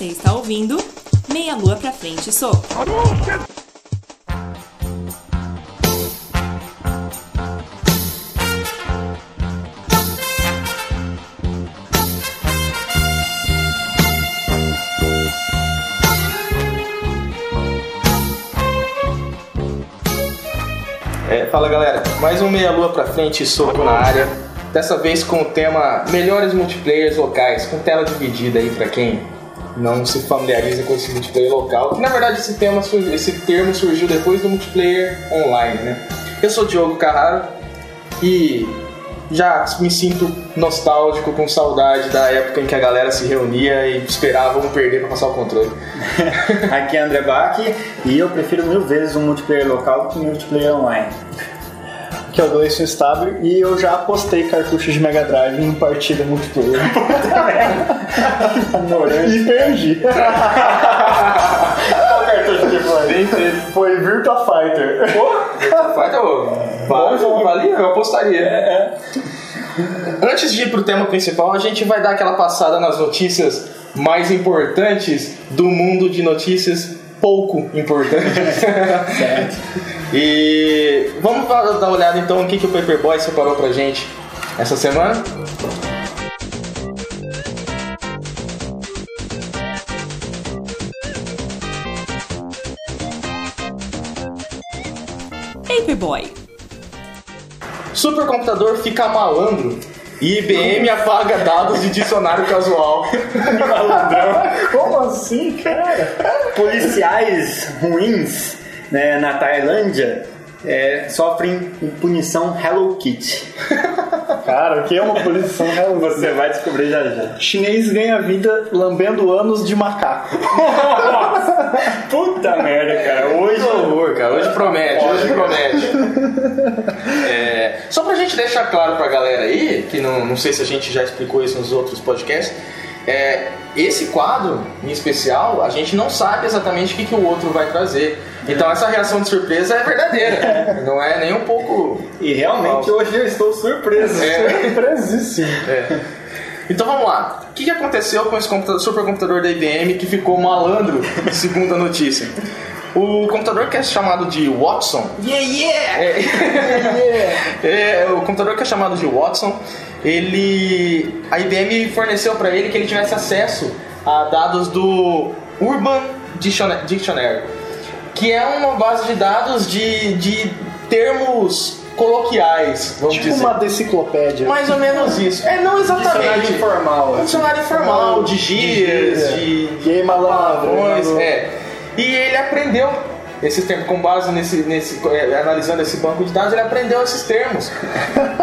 Você está ouvindo Meia Lua Pra Frente Sou. É, fala galera, mais um Meia Lua pra frente, soco na área. Dessa vez com o tema Melhores Multiplayers Locais, com tela dividida aí pra quem não se familiariza com esse multiplayer local. Na verdade esse, tema, esse termo surgiu depois do multiplayer online, né? Eu sou Diogo Carraro e já me sinto nostálgico, com saudade da época em que a galera se reunia e esperava um perder pra passar o controle. Aqui é André Bach e eu prefiro mil vezes um multiplayer local do que um multiplayer online. Que é o Gleison Stable, e eu já apostei cartuchos de Mega Drive em partida multiplayer. e perdi. Qual cartucho que foi? Foi Virtua Fighter. Vai, ô, vale, valia, eu apostaria. Antes de ir pro tema principal, a gente vai dar aquela passada nas notícias mais importantes do mundo de notícias pouco importantes. e vamos dar uma olhada então o que, que o Paperboy separou pra gente essa semana. Paperboy. Supercomputador fica malandro IBM apaga dados de dicionário casual. Como assim, cara? Policiais ruins né, na Tailândia é, sofrem punição Hello Kitty. Cara, o que é uma posição realmente? Você vai descobrir já já. Chinês ganha vida lambendo anos de macaco. Puta merda, cara. Hoje. Horror, cara. Hoje promete, hoje promete. É, só pra gente deixar claro pra galera aí, que não, não sei se a gente já explicou isso nos outros podcasts, é, esse quadro em especial, a gente não sabe exatamente o que, que o outro vai trazer. Então essa reação de surpresa é verdadeira. Não é nem um pouco. E realmente hoje eu estou surpreso. É. Surpresíssimo. É. Então vamos lá. O que, aconteceu com esse computador- supercomputador da IBM que ficou malandro, segundo a notícia? O computador que é chamado de Watson. Yeah, yeah! É, o computador que é chamado de Watson, ele. A IBM forneceu para ele que ele tivesse acesso a dados do Urban Dictiona- Dictionary, que é uma base de dados de, de termos coloquiais, vamos Tipo dizer. uma deciclopédia. Mais ou menos isso. É, não Dicionário exatamente. informal. Um assim. dicionário informal, de gírias, gíria. de, palavrões, malandro. é. E ele aprendeu esses termos, com base nesse, nesse é, analisando esse banco de dados, ele aprendeu esses termos.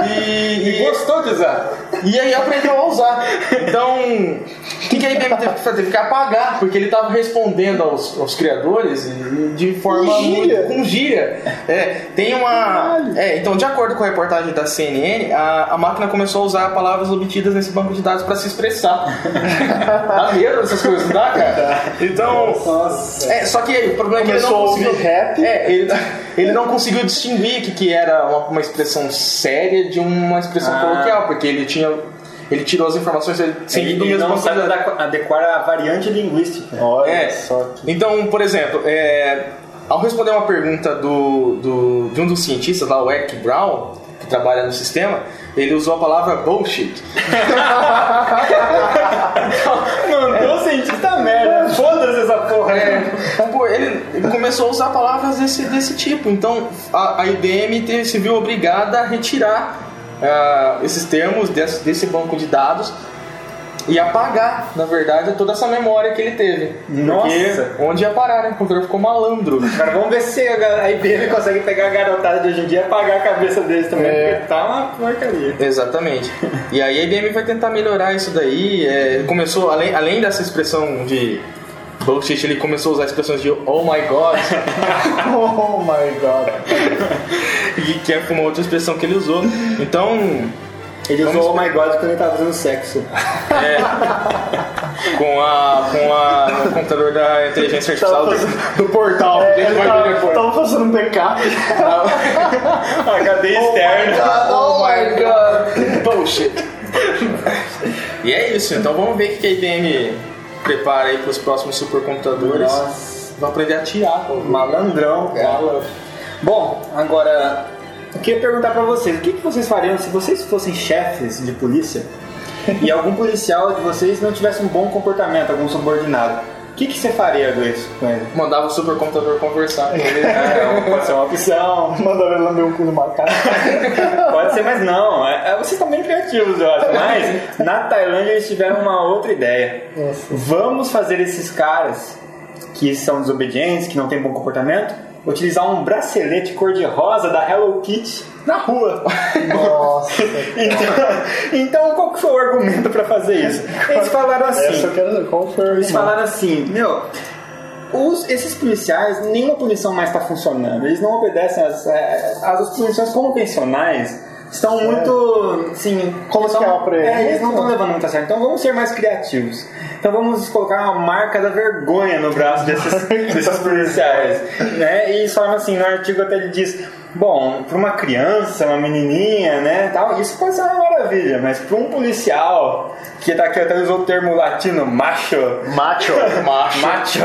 E, E gostou de usar? E aí aprendeu a usar. Então, o que, que a IBM teve que fazer? Teve que apagar, porque ele estava respondendo aos, aos criadores e- de forma Com gíria. muito. com gíria. É, tem uma. É, então, de acordo com a reportagem da CNN, a, a máquina começou a usar palavras obtidas nesse banco de dados para se expressar. dá medo dessas coisas, não dá, cara? Então. Nossa. É, só que o problema é que ele não Começou conseguiu. rap. É, ele, ele não conseguiu distinguir que, que era uma, uma expressão séria de uma expressão Ah. coloquial, porque ele tinha. Ele tirou as informações sempre Ele, do mesmo não sabe adequar a variante linguística. Olha É. só que. Então, por exemplo, é, ao responder uma pergunta do, do- de um dos cientistas lá, o Eric Brown, que trabalha no sistema, ele usou a palavra bullshit. Mandou cientista merda. Foda-se essa porra. É, tipo, ele, ele começou a usar palavras desse, desse tipo. Então a, a IBM teve- se viu obrigada a retirar ah, esses termos desse, desse banco de dados e apagar, na verdade, toda essa memória que ele teve. Nossa. Porque onde ia parar, né? O computador ficou malandro. Agora vamos ver se a IBM consegue pegar a garotada de hoje em dia e apagar a cabeça deles também, É. porque tá uma porcaria. Exatamente. E aí a IBM vai tentar melhorar isso daí. É, começou, além, além dessa expressão de bullshit, ele começou a usar expressões de oh my god, Oh my god. e que é uma outra expressão que ele usou. Então, Ele Vamos usou o My God quando ele tava fazendo sexo. com a com a no computador da inteligência artificial do, do portal, É, ele vai tava, depois. tava fazendo um backup. HD externo. Oh my god! Bullshit! E é isso, então vamos ver o que a IBM prepara aí pros próximos supercomputadores. Nossa. Vão aprender a tirar. pô. Malandrão, cara. Bom, agora, eu queria perguntar pra vocês, o que, que vocês fariam se vocês fossem chefes de polícia e algum policial de vocês não tivesse um bom comportamento, algum subordinado? O que, que você faria, com ele? Mandava o supercomputador conversar com ele. É, pode ser uma opção, Mandava ele lamber o cu do macaco. pode ser, mas não. É, é, vocês estão bem criativos, eu acho. Mas na Tailândia eles tiveram uma outra ideia. Nossa. Vamos fazer esses caras que são desobedientes, que não têm bom comportamento, utilizar um bracelete cor-de-rosa da Hello Kitty na rua. Nossa. Então, então qual que foi o argumento pra fazer isso? Eles falaram Essa eu assim. quero. Qual foi Eles falaram assim, meu, os- esses policiais, nenhuma punição mais está funcionando. Eles não obedecem às, eh, as punições convencionais. Estão muito, assim, Coloquial são- pra eles. É, eles não estão levando muito a sério. Então vamos ser mais criativos. Então vamos colocar uma marca da vergonha no braço desses, desses policiais. Né? E eles falam assim, no artigo até ele diz, bom, para uma criança, uma menininha, né, tal, isso pode ser uma maravilha, mas para um policial que tá aqui até usou o termo latino macho, Macho. Macho. macho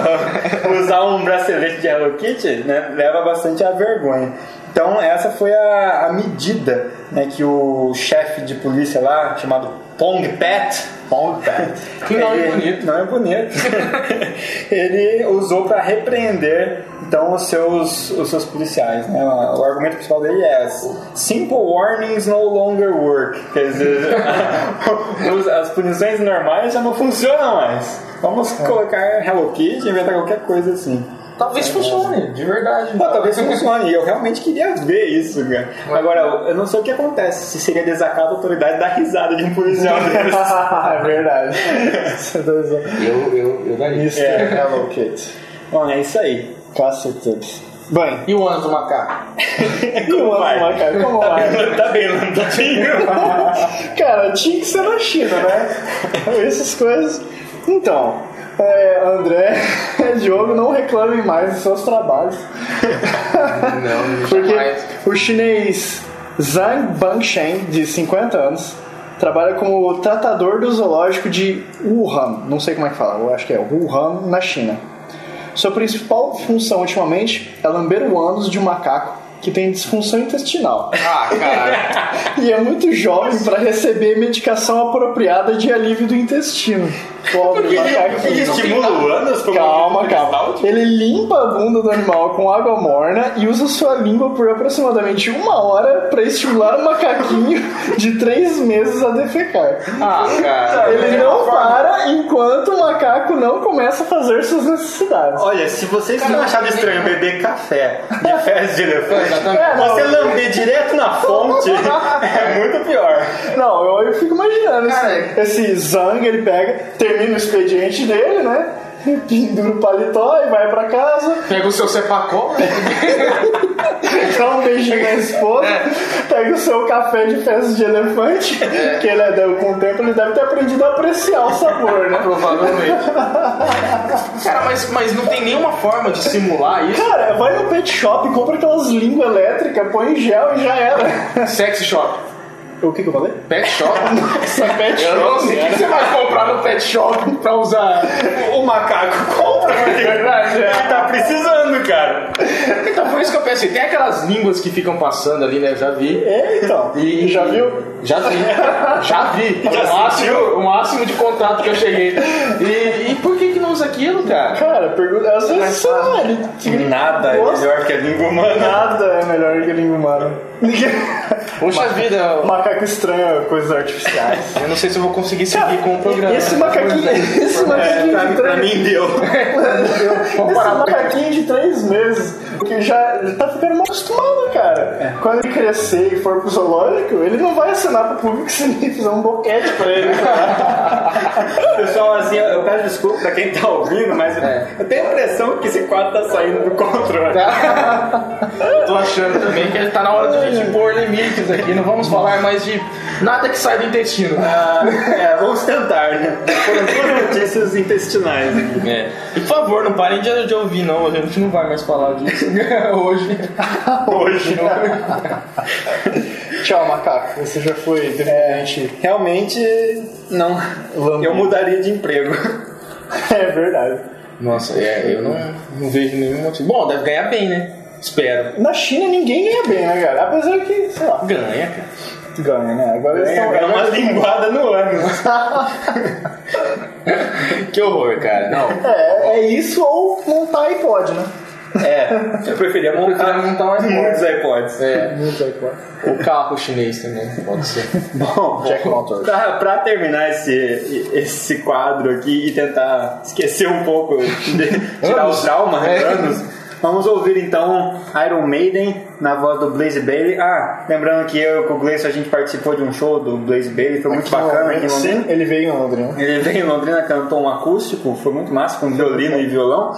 usar um bracelete de Hello Kitty né, leva bastante à vergonha. Então essa foi a, a medida né, que o chefe de polícia lá, chamado Pong Pat, Pong Pat, Que nome ele- bonito. Não é bonito. ele usou para repreender então os seus, os seus policiais. Né? O argumento principal dele é Simple warnings no longer work. Quer dizer, as punições normais já não funcionam mais. Vamos colocar Hello Kitty, inventar qualquer coisa assim. Talvez funcione, de verdade. Pô, talvez funcione. E Eu realmente queria ver isso, cara. Agora, eu não sei o que acontece. Se seria desacato a autoridade dar risada de um policial é verdade. Tá. Eu, eu, eu daria. Mr. Hello Kitty. Bom, é isso aí. Cacetudos. Bem, E o ano do macaco? como vai? vai? Macaco, como Tá vai? bem, tá bem, Landadinho. Cara, tinha que ser na China, né? Essas coisas. Então, é, André Diogo, não reclamem mais dos seus trabalhos. Não, Porque jamais. o chinês Zhang Bangshen, de 50 anos, trabalha como tratador do zoológico de Wuhan. Não sei como é que fala, eu acho que é Wuhan, na China. Sua principal função ultimamente é lamber o ânus de um macaco que tem disfunção intestinal. Ah, cara. E é muito jovem para receber medicação apropriada de alívio do intestino. Pobre Ele macaquinho. estimula o ânus como Calma, calma. saúde? Ele limpa a bunda do animal com água morna e usa sua língua por aproximadamente uma hora para estimular o macaquinho de três meses a defecar. Ah, cara. Ele não para enquanto o macaco não começa a fazer suas necessidades. Olha, se vocês não acharam estranho beber café de fezes de elefante, Exatamente. É, não. você lamber direto na fonte é muito pior. Não, eu, eu fico imaginando Cara, esse, esse Zang, ele pega, termina o expediente dele, né? Pendura o paletó e vai pra casa, Pega o seu cepacol, né? dá um beijinho na esposa, pega o seu café de fezes de elefante, que ele é, com o tempo ele deve ter aprendido a apreciar o sabor, né? Provavelmente. Cara, mas, mas não tem nenhuma forma de simular isso. Cara, vai no pet shop, compra aquelas línguas elétricas, põe em gel e já era. Sex shop. O que, que eu falei? Pet shop? Essa pet shop. Eu não sei o que você vai comprar no pet shop pra usar. O macaco compra, porque Verdade, é. tá precisando, cara. Então por isso que eu pensei, tem aquelas línguas que ficam passando ali, né? Eu já vi. É, então. E já viu? Já vi. Já vi. Já o, máximo, o máximo de contato que eu cheguei. E, e por que usa aquilo, cara? Cara, pergunta. Às vezes, sei lá, ele Nada é melhor que a língua humana. Nada é melhor que a língua humana. Poxa vida, Macaco estranha coisas artificiais. eu não sei se eu vou conseguir seguir com o programa. Esse macaquinho, esse É, macaquinho pra, de pra três, mim deu. Vamos esse macaquinho de três meses, que já, já tá ficando mal acostumado, cara. Quando ele crescer e for pro zoológico, ele não vai assinar pro público se ninguém fizer um boquete pra ele. Pessoal, assim, eu eu peço desculpa pra quem tá ouvindo, mas eu- É. eu tenho a impressão que esse quadro tá saindo do controle. Eu tô achando também que tá na hora de a gente pôr limites aqui. Não vamos falar mais de nada que sai do intestino. Ah, é, vamos tentar, né? Foram duas notícias intestinais aqui. É. E por favor, não parem de, de ouvir, não. A gente não vai mais falar disso hoje. Hoje. Tchau, macaco. Você já foi devidamente. Realmente, não. Lambido. Eu mudaria de emprego. É verdade. Nossa, é, eu não, não vejo nenhum motivo. Bom, deve ganhar bem, né? Espero. Na China ninguém ganha bem, né, cara? Apesar que, sei lá, Ganha, cara. ganha, né? Agora eles É, estão é uma linguada no ano. Que horror, cara. Não. É, é isso ou montar iPod, né? É, eu preferia montar, preferia montar um iPod. muitos iPods. É, Muitos iPod. o carro chinês também, pode ser. Bom, Jack Motors. pra, pra terminar esse, esse quadro aqui e tentar esquecer um pouco, de, tirar o trauma, É. anos, vamos ouvir então Iron Maiden na voz do Blaze Bailey. Ah, lembrando que eu com o Gleison a gente participou de um show do Blaze Bailey, foi muito bacana aqui em Sim, ele veio em Londrina. Ele veio em Londrina, cantou um acústico, foi muito massa, com violino e violão.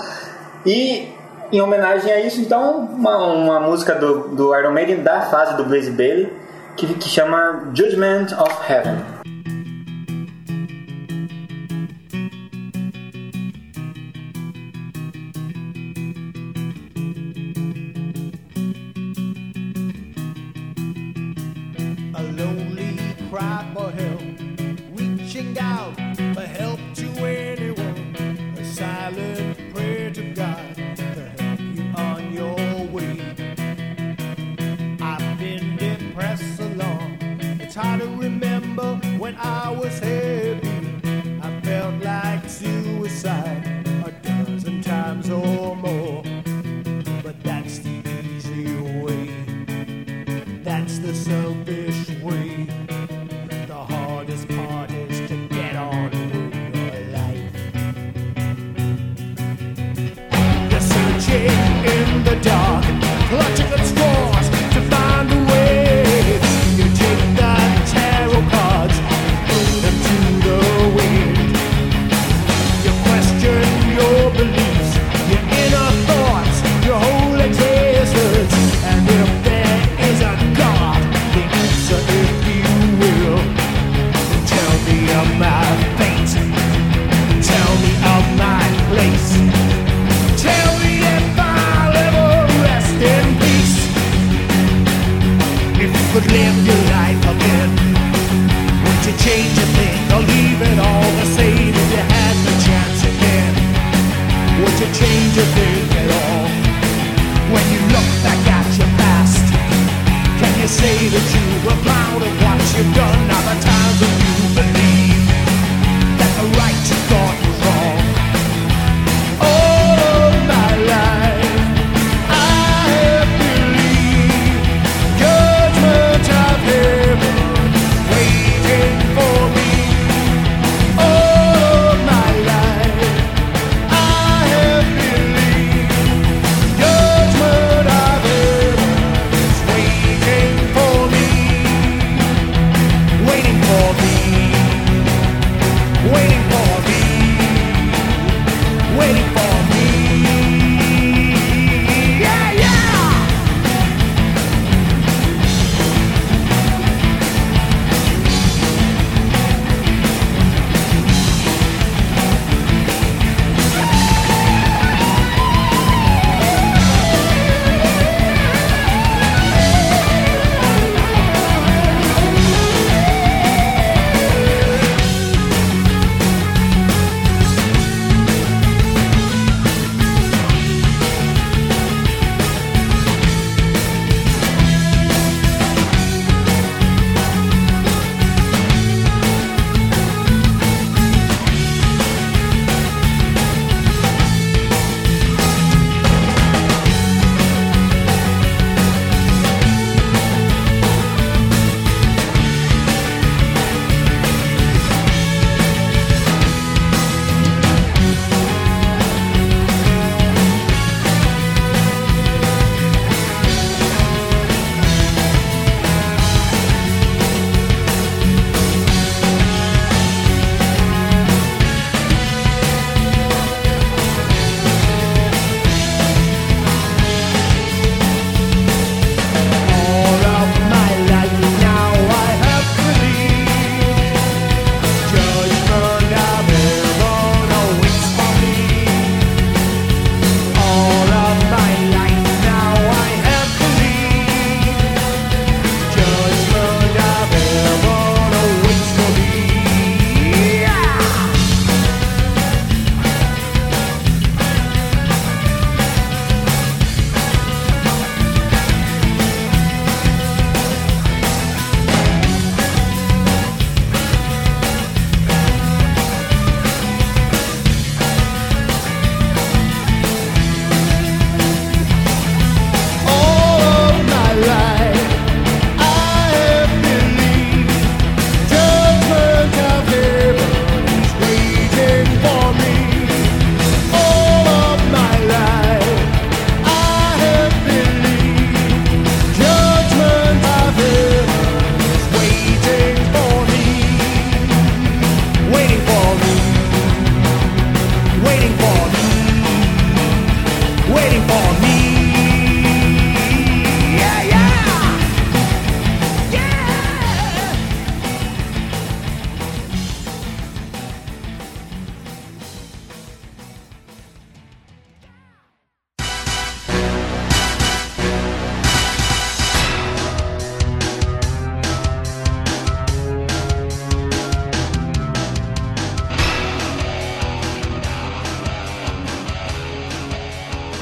E em homenagem a isso, então, uma, uma música do, do Iron Maiden da fase do Blaze Bailey, que, que chama Judgment of Heaven.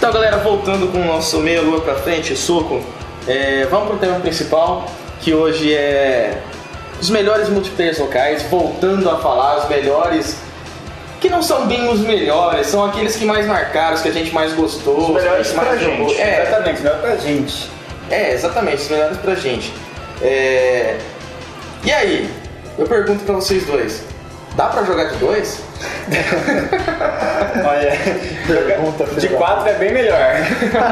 Então, galera, voltando com o nosso meia lua pra frente, soco, é, vamos pro tema principal, que hoje é os melhores multiplayers locais, voltando a falar os melhores que não são bem os melhores, são aqueles que mais marcaram, os que a gente mais gostou, Os melhores que mais pra jogou. gente. É, Exatamente, melhor pra gente. é, exatamente, os melhores pra gente. É, E aí, eu pergunto pra vocês dois, dá pra jogar de dois? Olha, Pergunta, de quatro é bem melhor.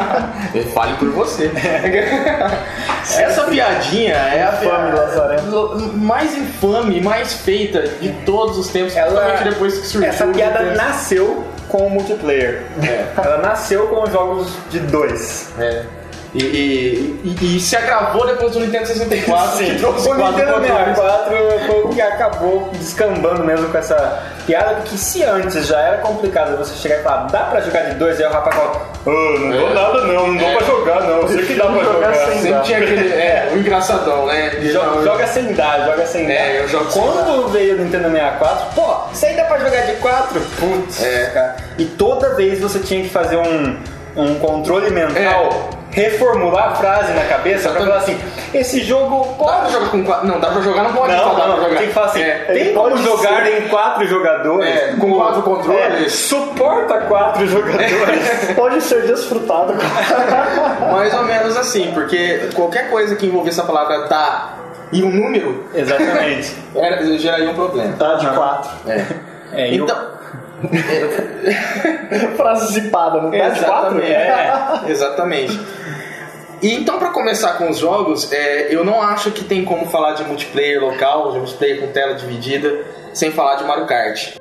Fale por você. Essa piadinha é a Infame, Lazarento. mais infame, mais feita de todos os tempos, Ela- depois que surgiu. Essa piada nasceu com o multiplayer. É. Ela nasceu com os jogos de dois. É. E, e- e- e se agravou depois do Nintendo 64, que trouxe o quatro Nintendo controles. 64 foi o que acabou descambando mesmo com essa piada, porque se antes já era complicado você chegar e falar, dá pra jogar de dois, aí o rapaz fala, "Ah, não dou É. nada não, não dou É. pra jogar não, eu sei que dá pra Jogar jogar. sem Sempre tinha aquele. É, o engraçadão, né? Joga, joga sem dar, joga sem dar. É, eu jogo Quando veio o Nintendo 64, pô, aí dá pra jogar de 4? Putz, É. cara. E toda vez você tinha que fazer um, um controle mental, reformular a frase na cabeça pra falar assim, esse jogo Dá pra pode jogar com quatro. Não, dá pra jogar, não pode Não, falar dá não, pra jogar. tem que falar assim, É. tem como pode jogar ser- em quatro jogadores? É, com quatro controles? É, suporta quatro jogadores. Pode ser desfrutado. Mais ou menos assim, porque qualquer coisa que envolvesse a palavra tá e um número Exatamente. era, geraria um problema. Tá de quatro. É. É, e Então. Frase zipada, não tá? Exatamente. É, exatamente. E então, pra começar com os jogos, é, eu não acho que tem como falar de multiplayer local, de multiplayer com tela dividida, sem falar de Mario Kart.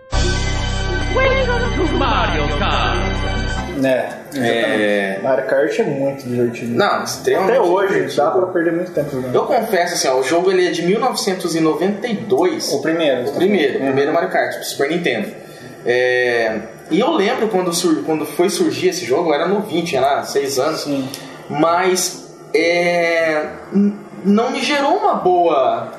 né? É, Mario Kart é muito divertido. não, extremamente. Até hoje, divertido. dá pra perder muito tempo jogando. Eu confesso assim, ó, o jogo ele é de 1992. O primeiro. O primeiro, o primeiro Mario Kart, Super Nintendo. É, e eu lembro quando, sur- quando foi surgir esse jogo, eu era novinho, tinha lá 6 anos. Sim. Mas é, não me gerou uma boa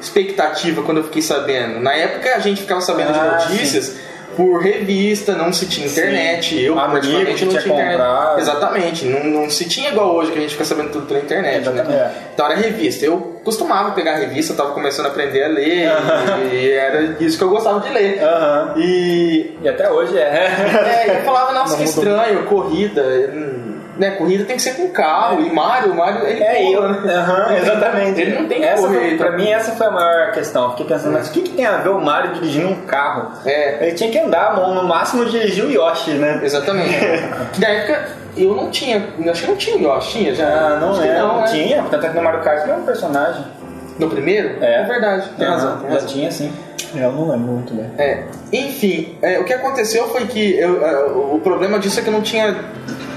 expectativa quando eu fiquei sabendo. Na época a gente ficava sabendo Ah, de notícias por revista, não se tinha internet. Eu Amigo praticamente que não tinha tinha internet. comprado. Exatamente, não, não se tinha igual hoje que a gente fica sabendo tudo pela internet. Né? Exatamente. Então era revista. Eu costumava pegar revista, eu tava começando a aprender a ler e era isso que eu gostava de ler. Aham. E E até hoje é. é, eu falava, nossa, que estranho, corrida. hum, Né, corrida tem que ser com carro. E Mario, Mario, ele É eu, né? Aham, exatamente. Ele não tem essa correr, foi. Pra mim, essa foi a maior questão. Fiquei pensando, mas o que, que tem a ver o Mario dirigindo um carro? É. Ele tinha que andar, no máximo dirigir o Yoshi, né? Exatamente. que na época eu não tinha. Acho que não tinha Yoshi, tinha já. Ah, não Acho é, não, não, né? tinha. Tanto é que no Mario Kart ele é um personagem. No primeiro? É. verdade, tem razão. Tem Já tinha, sim. Eu não lembro muito bem. É, enfim, é, o que aconteceu foi que eu, é, o problema disso é que eu não tinha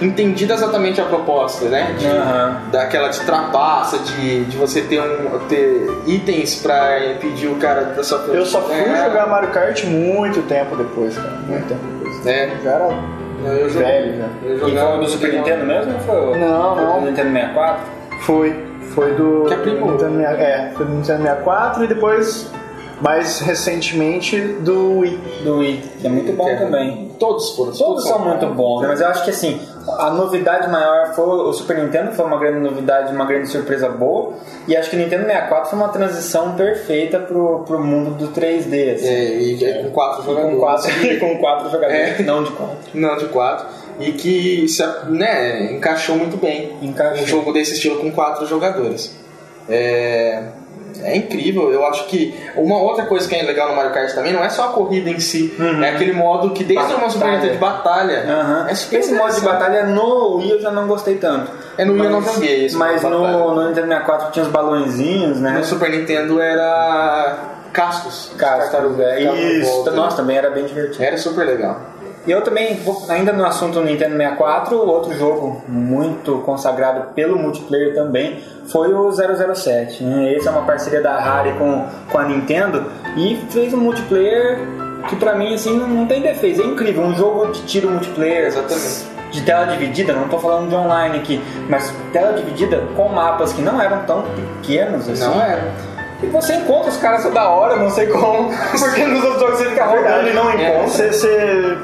entendido exatamente a proposta, né? De- Aham. Daquela de trapaça, de, de você ter, um, ter itens pra impedir o cara da sua Eu só fui É, jogar Mario Kart muito tempo depois, cara. Muito tempo depois. É, Já era eu velho já. Eu E foi do Super Nintendo mesmo ou foi o Não, foi não. do Nintendo 64? Foi. Foi do. Que aprimorou. Nintendo 64, é, foi do Nintendo 64 e depois, mais recentemente, do Wii. Do Wii, que é muito bom é- também. Todos foram. Todos são muito bons, mas eu acho que assim, a novidade maior foi o Super Nintendo, foi uma grande novidade, uma grande surpresa boa, e acho que o Nintendo 64 foi uma transição perfeita pro, pro mundo do 3D, assim. É, e é com quatro jogadores. com, quatro, com quatro jogadores, É. não de quatro. Não, de quatro. E que se, né, encaixou muito bem. Encaixou. Um jogo desse estilo com quatro jogadores. É, é incrível. Eu acho que uma outra coisa que é legal no Mario Kart também não é só a corrida em si. É aquele modo que desde o Batalha. Super Nintendo de batalha. Aham. É Esse modo de batalha no Wii eu já não gostei tanto. É, no Wii eu não joguei esse Mas no, no Nintendo 64 tinha os balãozinhos, né? No Super Nintendo era cascos. Cascos, Tartaruga, é. Isso, nossa, também era bem divertido. Era super legal. E eu também, vou- ainda no assunto Nintendo 64, outro jogo muito consagrado pelo multiplayer também foi o 007. Né? Esse é uma parceria da Rare com, com a Nintendo e fez um multiplayer que pra mim assim não, tem defeito, é incrível, um jogo de tiro multiplayer. Exatamente. De tela dividida, não tô falando de online aqui, mas tela dividida com mapas que não eram tão pequenos assim. Não era. E você encontra os caras toda hora, não sei como, porque nos outros jogos você fica rodando e não É, encontra. Você, você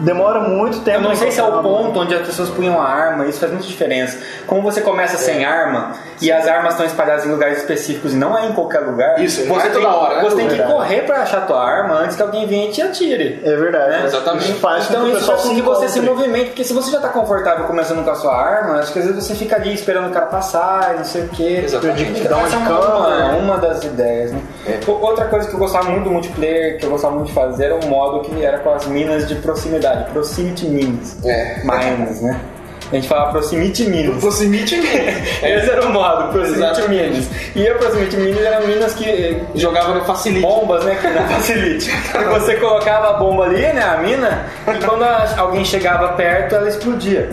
demora muito tempo. Eu não sei se é o ponto onde as pessoas punham a arma, isso faz muita diferença. Como você começa sem arma e as armas estão espalhadas em lugares específicos e não é em qualquer lugar, Isso, você é tem, toda hora, né? você tem que Verdade. correr pra achar tua arma antes que alguém venha e te atire. É verdade. Né? Exatamente. Faz Então isso pessoal faz com que você se movimente, porque se você já tá confortável começando com a sua arma, acho que às vezes você fica ali esperando o cara passar e não sei o que. Exatamente. Dá uma é de uma, câmera. uma das ideias, né? É. Outra coisa que eu gostava muito do multiplayer, que eu gostava muito de fazer, era um modo que era com as minas de proximidade, proximity mines. É. Mines, né? A gente fala proximity mines. Proximity Esse era o modo, proximity mines. E a proximity mines eram minas que Jogava no Facility. bombas, né? Que não facilite. E você colocava a bomba ali, né? A mina, e quando a- alguém chegava perto, ela explodia.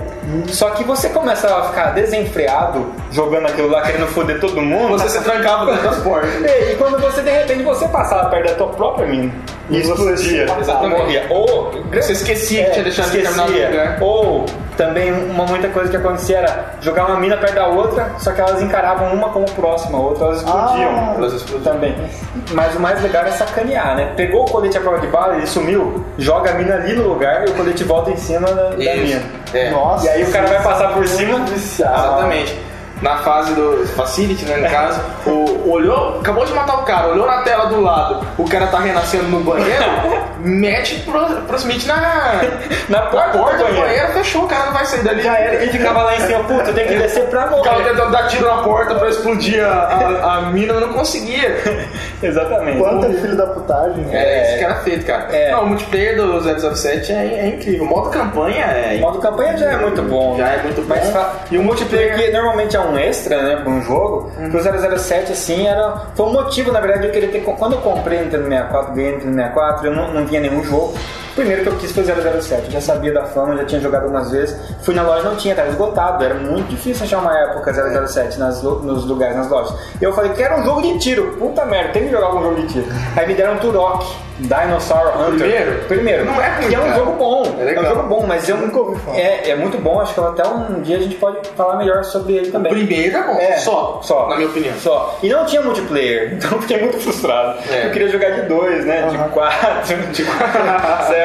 Só que você começava a ficar desenfreado, jogando aquilo lá, querendo foder todo mundo. Você se trancava dentro das portas. E quando você, de repente, você passava perto da tua própria mina e explodia. Morria. Ou Você esquecia que tinha deixado em determinado esquecia. lugar. Ou também uma muita coisa que acontecia era jogar uma mina perto da outra, só que elas encaravam uma como próxima, a outra elas explodiam. Ah. Elas explodiam. Também. Mas o mais legal é sacanear, né? Pegou o colete à prova de bala, ele sumiu, joga a mina ali no lugar e o colete volta em cima da, da mina. É. Nossa. E aí o cara vai passar por cima. Exatamente. Na fase do Facility, né, no caso, o, olhou, acabou de matar o cara, olhou na tela do lado, o cara tá renascendo no banheiro, mete pro, pro Smith na, Na na porta, porta do banheiro. banheiro, fechou, o cara não vai sair dali. Já era. E ficava lá em cima, puta, eu tenho que descer pra Ficava morrer. tentando dar tiro na porta pra explodir a, a, a mina, mas não conseguia. Exatamente. Quanto é filho da putagem. É, esse cara feito, cara. É. Não, o multiplayer do 007 é, é incrível. O modo campanha é O modo campanha já é muito bom. Já é muito bom. Mas fa- E o multiplayer que normalmente é um extra, né, pra um jogo, pro 007, assim, era... Foi um motivo, na verdade, de eu querer ter... Quando eu comprei o Nintendo 64, ganhei o Nintendo 64, eu não, não tinha nenhum jogo. O primeiro que eu quis foi 007, eu já sabia da fama, já tinha jogado algumas vezes. Fui na loja, não tinha, tava esgotado, era muito difícil achar uma época 007 nas, nos lugares, nas lojas. E eu falei, quero um jogo de tiro, puta merda, tem que jogar algum jogo de tiro. Aí me deram um Turok, Dinosaur Hunter. Primeiro? Primeiro. Não é ruim, Que é um jogo bom, É é, um jogo bom, mas eu nunca ouvi falar. É, é muito bom, acho que até um dia a gente pode falar melhor sobre ele O também. primeiro é bom, É, só, só. na minha opinião. Só. E não tinha multiplayer, então eu fiquei muito frustrado. É. Eu queria jogar de dois, né? De quatro, de quatro, certo?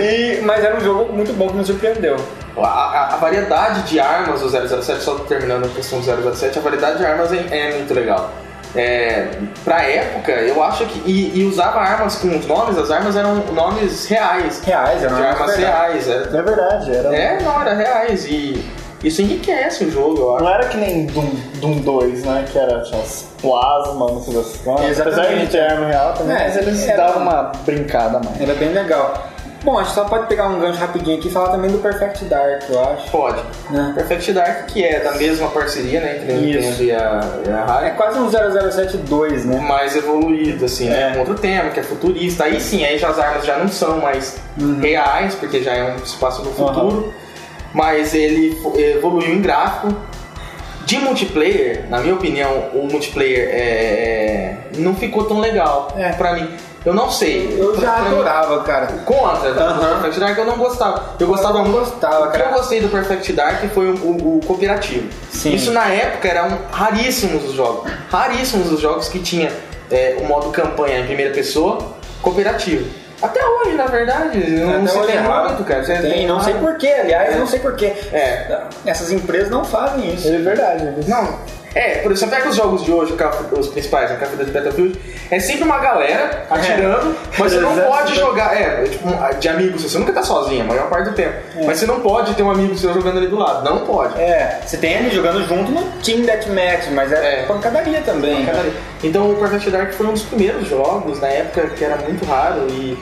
E, mas era um jogo muito bom que me surpreendeu. A, a- a variedade de armas do 007, só terminando a questão do 007, a variedade de armas é, é muito legal. É, pra época, eu acho que. E, e usava armas com os nomes, as armas eram nomes reais. Reais, era De armas reais. É, É verdade, era. é, não, era reais. E isso enriquece o jogo, eu acho. Não era que nem Doom, Doom 2, né? Que era tinha as plasma, não sei das quantas. Apesar de Exatamente. ter arma real também, É, mas eles davam uma brincada mais. Era bem legal. Bom, a gente só pode pegar um gancho rapidinho aqui e falar também do Perfect Dark, eu acho. Pode. Né? Perfect Dark, que é da mesma parceria, né? Entre a. Nintendo e a, e a É quase um 007 2, né? mais evoluído, assim, né? É. Com outro tema, que é futurista. Aí sim, aí já as armas já não são mais Uhum. reais, porque já é um espaço no futuro. Mas ele evoluiu em gráfico. De multiplayer, na minha opinião, o multiplayer é, é- não ficou tão legal É. pra mim. Eu não sei. Eu já adorava, cara. Contra, do Aham. Perfect Dark eu não gostava. Eu gostava Eu muito. gostava, O que cara. eu gostei do Perfect Dark foi o, o- o cooperativo. Sim. Isso na época eram raríssimos os jogos. Raríssimos os jogos que tinha é, o modo campanha em primeira pessoa cooperativo. Até hoje, na verdade, não se tem é raro. muito, cara. Você Tem, não sei porquê, aliás, não sei porquê. É. Essas empresas não fazem isso. É verdade. Não. É, por exemplo, pega os jogos de hoje, os principais, a Café de Battlefield, é sempre uma galera atirando, mas você não pode jogar, é, tipo, de amigos, você nunca tá sozinho a maior parte do tempo. Mas você não pode ter um amigo seu jogando ali do lado, não pode. É, você tem ele jogando junto no Team Deathmatch, mas é, É. pancadaria também. Cada- Então o Perfect Dark foi um dos primeiros jogos na época que era muito raro e,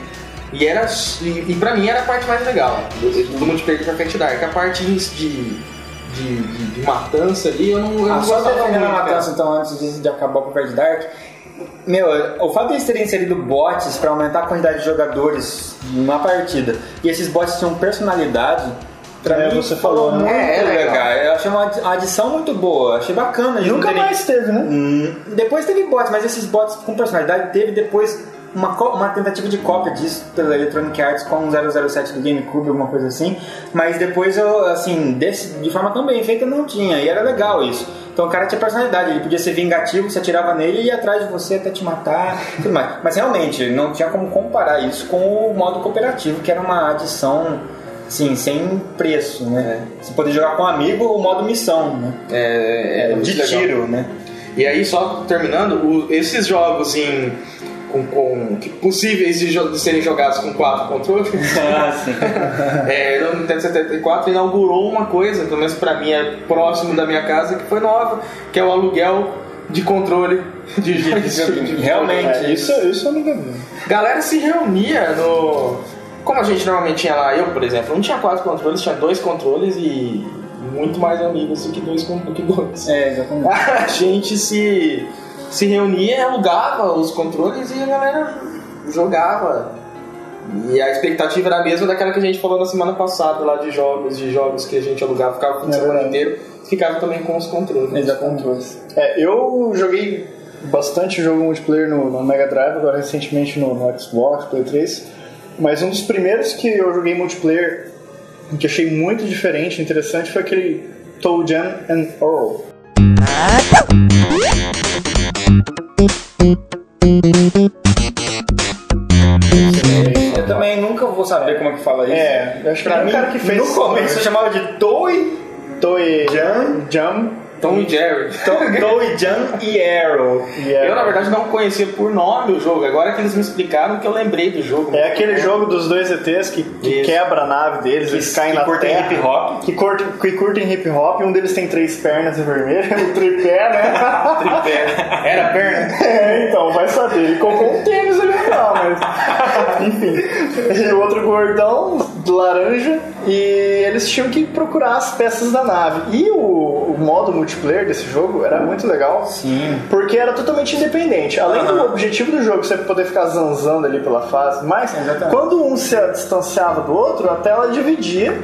e era e, e pra mim era a parte mais legal do, do multiplayer do Perfect Dark. A parte de, de, de, de matança ali eu não, eu Ah, não só gostava muito, matança, então, antes de, de acabar o Perfect Dark. Meu, o fato de eles terem inserido bots pra aumentar a quantidade de jogadores numa partida e esses bots tinham personalidade, pra É, mim você falou, né? muito É, é legal. legal. Eu achei uma adi- uma adição muito boa, achei bacana. Nunca terem- mais teve, né? Hum, depois teve bots, mas esses bots com personalidade teve depois uma, co- uma tentativa de cópia disso pela Electronic Arts com o 007 do GameCube, alguma coisa assim. Mas depois eu, assim, desse, de forma tão bem feita não tinha, e era legal isso. Então o cara tinha personalidade, ele podia ser vingativo, você atirava nele e ia atrás de você até te matar, tudo mais. Mas realmente, não tinha como comparar isso com o modo cooperativo, que era uma adição, assim, sem preço, né? Você poder jogar com um amigo ou modo missão, né? É, é de muito legal. tiro, né? E aí, só terminando, o- esses jogos em. Com, com- que- possíveis de, de serem jogados com quatro controles. Ah, sim. É, no Nintendo 74 inaugurou uma coisa, pelo menos pra mim é próximo da minha casa, que foi nova, que é o aluguel de controle de, de, de- de- Realmente. É, isso, isso eu nunca vi. Galera se reunia no. Como a gente normalmente tinha lá, eu, por exemplo, não tinha quatro controles, tinha dois controles e muito mais amigos do que dois do que dois. É, exatamente. A gente se, se reunia, alugava os controles e a galera jogava. E a expectativa era a mesma daquela que a gente falou na semana passada lá de jogos, de jogos que a gente alugava, ficava o de É semana inteiro, ficava também com os controles. Exatamente. É, eu joguei bastante jogo multiplayer no, no Mega Drive, agora recentemente no, no Xbox, Play 3. Mas um dos primeiros que eu joguei multiplayer que achei muito diferente e interessante foi aquele Toe Jam and Earl. Eu também nunca vou saber como é que fala isso. É, eu acho que Pra mim, cara que fez no começo eu chamava de Toei, Toe Jam, Jam Tom e Jerry. To- Toei Jam e Arrow. e é, Eu, na verdade, não conhecia por nome o jogo. Agora que eles me explicaram que eu lembrei do jogo. é aquele jogo dos dois ETs que, que quebra a nave deles, eles caem que na curtem terra. hip hop. Que curtem, que curtem hip hop, um deles tem três pernas e vermelho, o tripé, né? Tripé. Era perna. É, então, vai saber. Ele comprou um tênis ali legal, mas. Enfim. E o outro gordão, laranja, e eles tinham que procurar as peças da nave. E o, o modo multiplayer desse jogo era muito legal. Sim. Porque era totalmente independente. Além do objetivo do jogo, você poder ficar zanzando ali pela fase, mas Exatamente. quando um se distanciava do outro, a tela dividia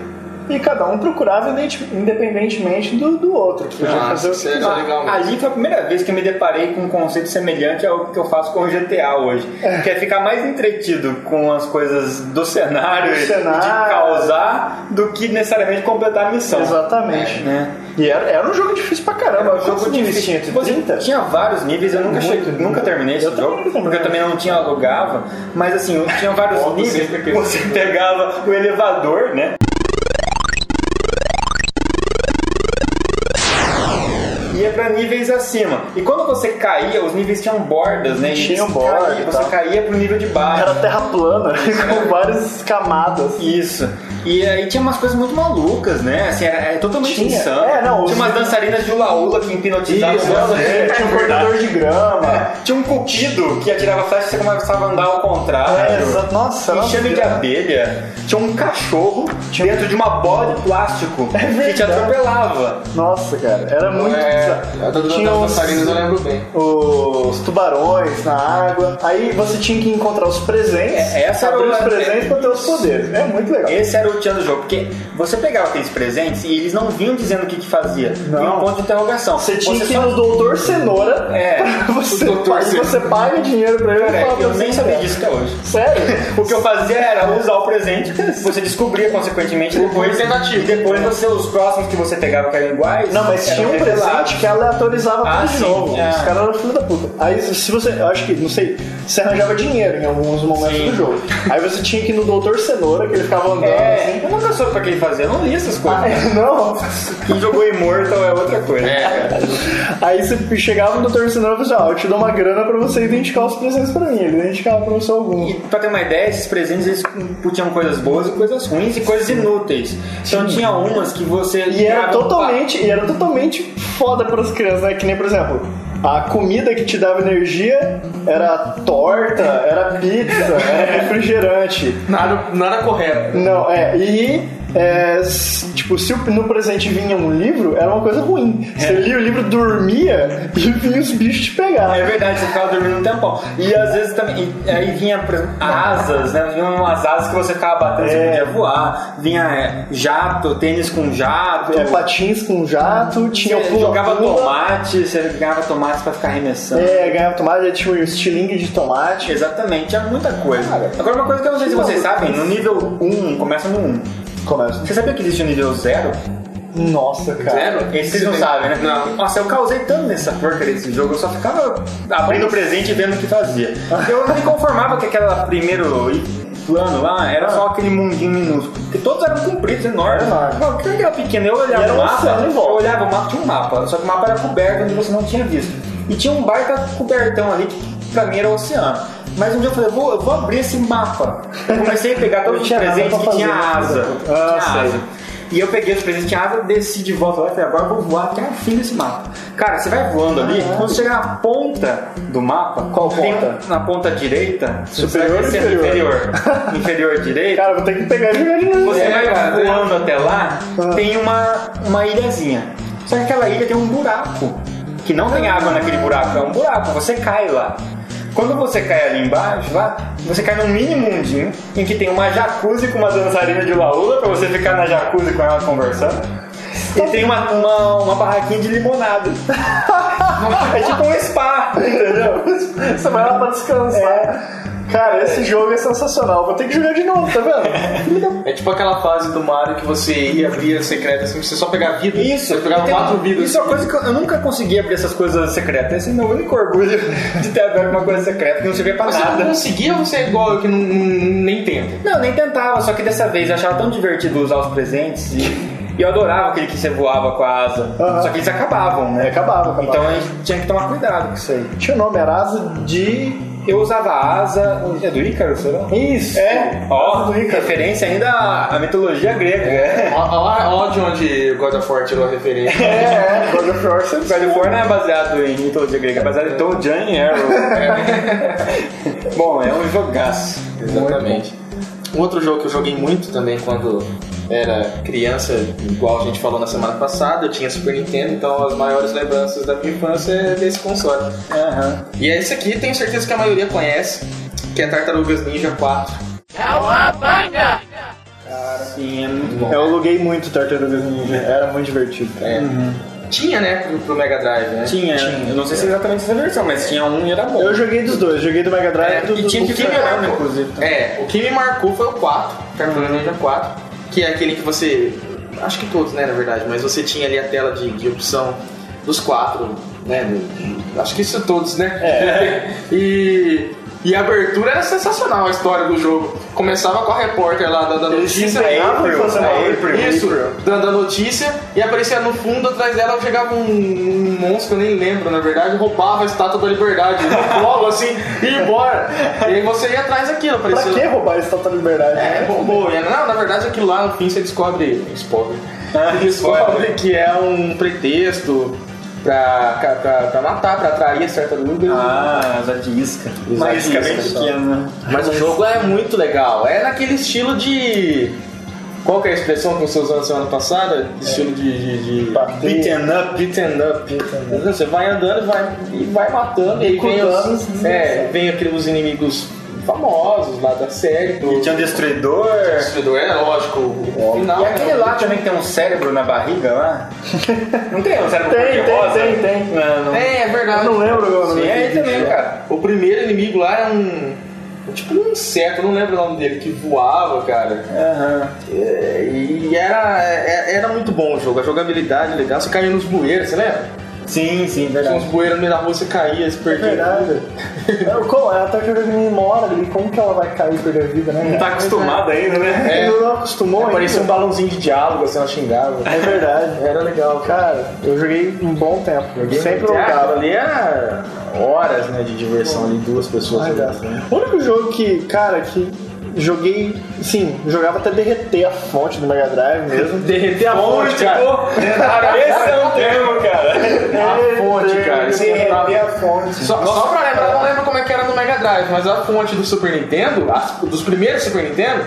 e cada um procurava independ- independentemente do, do outro. Podia Ah, fazer o que isso é legal. Ali foi a primeira vez que eu me deparei com um conceito semelhante ao que eu faço com o GTA hoje. Que é ficar mais entretido com as coisas do cenário, Do e cenário. de causar do que necessariamente completar a missão. Exatamente. Né? E era, era um jogo difícil pra caramba. Era um jogo difícil. tinha? Você 30? Tinha vários níveis, eu nunca, cheguei, nunca terminei esse Eu jogo, porque eu também não tinha alugava, mas assim, tinha vários níveis. Você pegava o elevador, né? Ia pra níveis acima. E quando você caía, os níveis tinham bordas, né? Tinham eles borda caíam, e Você caía pro nível de baixo. Era terra plana, com várias camadas. Isso. E aí tinha umas coisas muito malucas, né? Assim, era, era totalmente Tinha. insano. É, não, tinha umas dançarinas de hula-hula que hipnotizavam Isso, é, tinha um cortador de grama. É, tinha um cupido que atirava flecha e você começava a andar ao contrário. É, exa- nossa, Enxame de uma- abelha. Tinha um cachorro dentro de uma bola de plástico que te É atropelava. Nossa, cara, era muito É, bizarro. Tinha dançarinas eu lembro bem. os tubarões na água. Aí você tinha que encontrar os presentes, É, essa era abrir os presentes pra ter os poderes. É muito legal. Esse era o tchan do jogo, porque você pegava aqueles presentes e eles não vinham dizendo o que, que fazia. Não. Vinha um ponto de interrogação. Você tinha que ir só- no Doutor Cenoura. É. Você, Doutor paga, você paga dinheiro pra ele. eu nem você, sabia cara. disso até hoje. Sério? O que eu fazia era usar o presente, você descobria consequentemente depois. E depois você, os próximos que você pegava que eram iguais. Não, mas tinha um revelados. Que aleatorizava Ah, tudo de sim, novo. é. Os caras eram filho da puta. Aí se você, eu acho que, não sei, você arranjava dinheiro em alguns momentos Sim. do jogo. Aí você tinha que ir no Doutor Cenoura, que ele ficava andando É, assim. eu nunca soube pra que ele fazia, eu não li essas coisas. Ah, não. Quem jogou Immortal é outra coisa. Aí você chegava no Doutor Cenoura e falava assim, ó, eu te dou uma grana pra você identificar os presentes pra mim. Ele identificava pra você algum. E pra ter uma ideia, esses presentes eles tinham coisas boas e coisas ruins e coisas inúteis. Então tinha umas que você. E era totalmente, e era totalmente foda pras crianças, né? Que nem, por exemplo, a comida que te dava energia era torta, era pizza, era refrigerante. Nada, nada correto. Não, é, e é, tipo, se no presente vinha um livro, era uma coisa ruim. Você lia o livro, dormia e vinha os bichos te pegar. É verdade, você ficava dormindo um tempão. E às vezes também. e aí vinha, por exemplo, asas, né? Vinha umas asas que você ficava batendo, você É. podia voar. Vinha é, jato, tênis com jato. É, patins com jato, tinha Você jogava pula. tomate, você ganhava tomate pra ficar arremessando. É, ganhava tomate, tinha o estilingue de tomate. Exatamente, tinha muita coisa. Agora, uma coisa que eu não sei se vocês sabem, no nível 1, começa no 1. Começa. Você sabia que existe o nível 0? Nossa, cara. Zero? Esse vocês não sabem, né? Não. Nossa, eu causei tanto nessa porcaria desse jogo, eu só ficava abrindo o presente e vendo o que fazia. Eu não me conformava que aquele primeiro plano lá era só aquele mundinho minúsculo. Porque todos eram compridos, enormes. Enorme. Não, que era pequeno, eu olhava o um mapa, eu olhava o mapa, tinha um mapa, só que o mapa era coberto onde você não tinha visto. E tinha um baita cobertão ali que pra mim era o oceano. Mas um dia eu falei, vou, eu vou abrir esse mapa. Eu comecei a pegar todos os presentes que tinha asa. Ah, tinha asa. E eu peguei os presentes que tinha asa, desci de volta lá e falei, agora eu vou voar até o fim desse mapa. Cara, você vai voando ali, quando você chegar na ponta do mapa, Qual ponta? na ponta direita, Superior ou inferior? inferior. inferior direita. Cara, vou ter que pegar e jogar de novo. Você É, vai cara, voando até lá, Ah. tem uma, uma ilhazinha. Só que aquela ilha tem um buraco. Que não tem água naquele buraco, é um buraco, você cai lá. Quando você cai ali embaixo, lá, você cai num mini mundinho em que tem uma jacuzzi com uma dançarina de laúla pra você ficar na jacuzzi com ela conversando. E tem uma, uma, uma barraquinha de limonada. é tipo um spa, entendeu? Você vai lá pra descansar. Cara, esse jogo é sensacional. Vou ter que jogar de novo, tá vendo? É tipo aquela fase do Mario que você ia abrir secreta assim, você só pegar vida. Isso, Você pegava quatro vidas. Isso é uma coisa que eu, nunca consegui abrir essas coisas secretas. Esse é o meu único orgulho de ter aberto uma coisa secreta que não servia pra Você não nada. conseguia ou você é igual eu que não- nem tenta? Não, nem tentava, só que dessa vez eu achava tão divertido usar os presentes e, e eu adorava aquele que você voava com a asa. Aham. Só que eles acabavam, né? É, acabava, acabava. Então a gente tinha que tomar cuidado com isso aí. Tinha o nome, era asa de. Eu usava a asa. É do Ícaro, será? Isso! É, ó, Ícaro. referência ainda à, à mitologia grega. É. Olha ó de onde God of War tirou a referência. É, é, God of War God of War não é baseado em mitologia grega, é baseado em Tom Jane e Arrow. Bom, é um jogaço. Exatamente. Um outro jogo que eu joguei muito também quando era criança, igual a gente falou na semana passada, eu tinha Super Nintendo, então as maiores lembranças da minha infância é desse console. Aham. E é esse aqui, tenho certeza que a maioria conhece, que é Tartarugas Ninja 4. Sim, é muito bom. Eu aluguei muito Tartarugas Ninja, era muito divertido. cara. É. Tinha, né, pro, pro Mega Drive, né? Tinha, eu não sei se é exatamente essa versão, mas tinha um e era bom. Eu joguei dos dois, joguei do Mega Drive É, e do, e do, tinha do que Super fliperama, Nintendo. inclusive. É, o que me marcou foi o 4, Tartaruga Ninja 4, que é aquele que você. Acho que todos, né, na verdade, mas você tinha ali a tela de, de opção dos quatro, né? Acho que isso todos, né? É. e, e a abertura era sensacional a história do jogo. Começava com a repórter lá dando a notícia. em fazer uma April, April, Isso, April. dando a notícia e aparecia no fundo, atrás dela chegava um, um monstro que eu nem lembro, na verdade, roubava a estátua da liberdade, no colo assim, e ia embora. E aí você ia atrás daquilo, Pra aparecia. que roubar a Estátua da Liberdade? É, roubou. E, Não, na verdade aquilo lá no fim você descobre. Spoiler. Descobre que é um pretexto pra, pra, pra, matar, pra atrair as tartarugas. Ah, já de isca. Uma Exato, isca bem pequena. Mas o jogo é muito legal. É naquele estilo de. Qual que é a expressão que você usou na semana passada? Estilo de. de, de... Beaten up. Beaten up. Você vai andando e vai, e vai matando. E aí vem os, é, vem aqueles inimigos famosos lá da série. Do... E tinha um destruidor. Destruidor, é lógico. O final, E aquele lá também que tem um cérebro na barriga lá? Não tem um cérebro Tem, tem, cor-de-rosa? tem, tem. Não, não. É, é verdade. Eu não lembro agora o nome Sim, é também, cara. O primeiro inimigo lá era um. Tipo um inseto, eu não lembro o nome dele, que voava, cara. Aham. É, E era, é- era muito bom o jogo, a jogabilidade legal. Você caía nos bueiros, você lembra? Sim, sim, Tinha uns verdade. bueiros no meio da rua, você caía, É perdia. verdade. É, Como é a Tartaruga Ninja mora ali, como que ela vai cair e perder a vida, né? Não tá acostumado ainda, né? É. Ele não acostumou ainda. Parecia um balãozinho de diálogo, assim, ela xingava. É verdade. Era legal, cara. Eu joguei um bom tempo. Sempre Teatro jogava. ali era horas né, de diversão ali, duas pessoas Ai, jogando. cara. O único jogo que, cara, que joguei, sim, jogava até derreter a fonte do Mega Drive mesmo. Derreter a fonte, Fonte, cara. pô. Esse é um termo, cara. A fonte, cara. Derreter a fonte. Só, só pra lembrar, eu não lembro como é que era no Mega Drive, mas a fonte do Super Nintendo, dos primeiros Super Nintendo,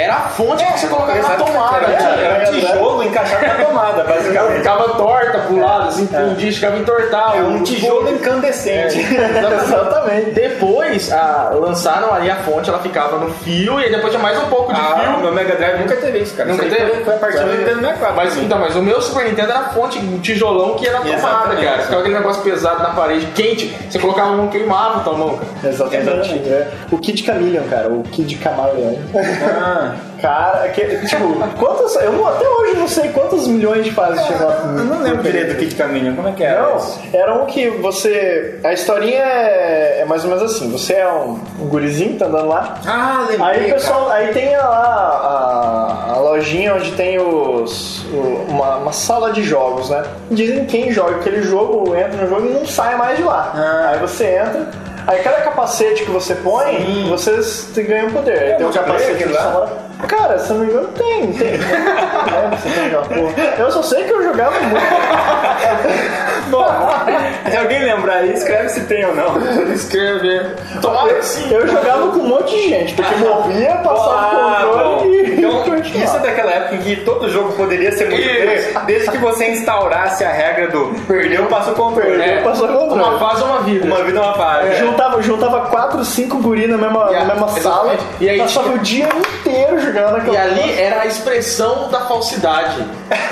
era a fonte que você colocava na tomada, Era, cara. era um tijolo encaixado na tomada, basicamente. ficava torta pro lado, assim, um dia ficava entortado. É um tijolo incandescente. Exatamente. Depois a, lançaram ali a fonte, ela ficava no fio e aí depois tinha mais um pouco de Ah, fio. meu Mega Drive nunca teve isso, cara. Nunca Isso teve? foi- a partir do? Nintendo 64. Mas, então, mas o meu Super Nintendo era a fonte, um tijolão que era tomada, Exatamente. cara. Ficava aquele negócio pesado na parede, quente. Você colocava mão, queimava tua mão, cara. Exatamente. É. O Kid Chameleon, cara, o Kid Camaleão. Ah. Cara, que, tipo, quantas. Eu não- até hoje não sei quantos milhões de fases chegou Eu não lembro direito do Kid Caminho, como é que era? Não, esse? era um que você. A historinha é, é mais ou menos assim: você é um, um gurizinho, tá andando lá. Ah, lembrei. Aí, pessoal, aí tem lá a, a lojinha onde tem os, o- uma, uma sala de jogos, né? Dizem que quem joga aquele jogo entra no jogo e não sai mais de lá. Ah. Aí você entra, aí cada capacete que você põe, Sim. vocês ganham poder. Aí É tem multiplayer capacete de lá? Cara, se não me engano, tem, tem. Porra. Eu só sei que eu jogava muito. Bom, se alguém lembrar aí, escreve se tem ou não. Escrever. Tomara que sim. Eu jogava com um monte de gente, porque morria, passava Ah, o bom. controle e Então, isso é daquela época em que todo jogo poderia ser multiplayer, desde que você instaurasse a regra do perdeu, passa o controle. Perdeu, É. passou o controle. Uma fase uma vida. Uma vida, uma fase. Juntava, juntava quatro, cinco guri na mesma, E a- na mesma sala. E aí passava tinha- o dia inteiro jogando aquela E ali era a expressão da falsidade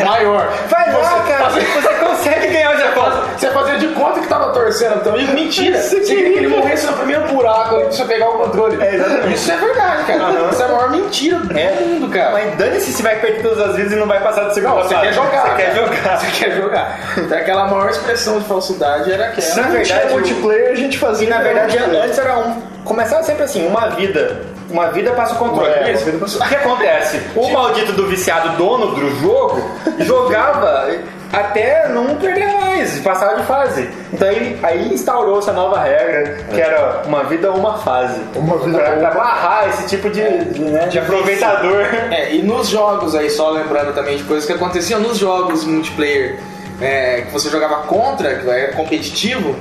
maior. Vai lá, Você cara, você consegue ganhar o Japão. Você fazia de conta que tava torcendo também. Mentira! Você queria que ele morresse no primeiro buraco ali pra você pegar o controle. É, exatamente. Isso é verdade, cara. Aham. Isso é a maior mentira do É. mundo, cara. Mas dane-se se vai perder todas as vezes e não vai passar do segundo Não, você quer jogar. Você quer cara. jogar. Você quer jogar. Então, aquela maior expressão de falsidade era aquela. Na Não verdade, multiplayer, a gente fazia. E na verdade, antes era um. Começava sempre assim, uma vida. Uma vida passa o controle. É, passa- O que acontece? O maldito do viciado dono do jogo jogava até não perder mais, passava de fase. Então aí, aí instaurou essa nova regra, que era uma vida ou uma fase. Uma vida pra, ou pra barrar esse tipo de, de, né, de aproveitador. É, e nos jogos aí, só lembrando também de coisas que aconteciam nos jogos multiplayer é, que você jogava contra, que era competitivo,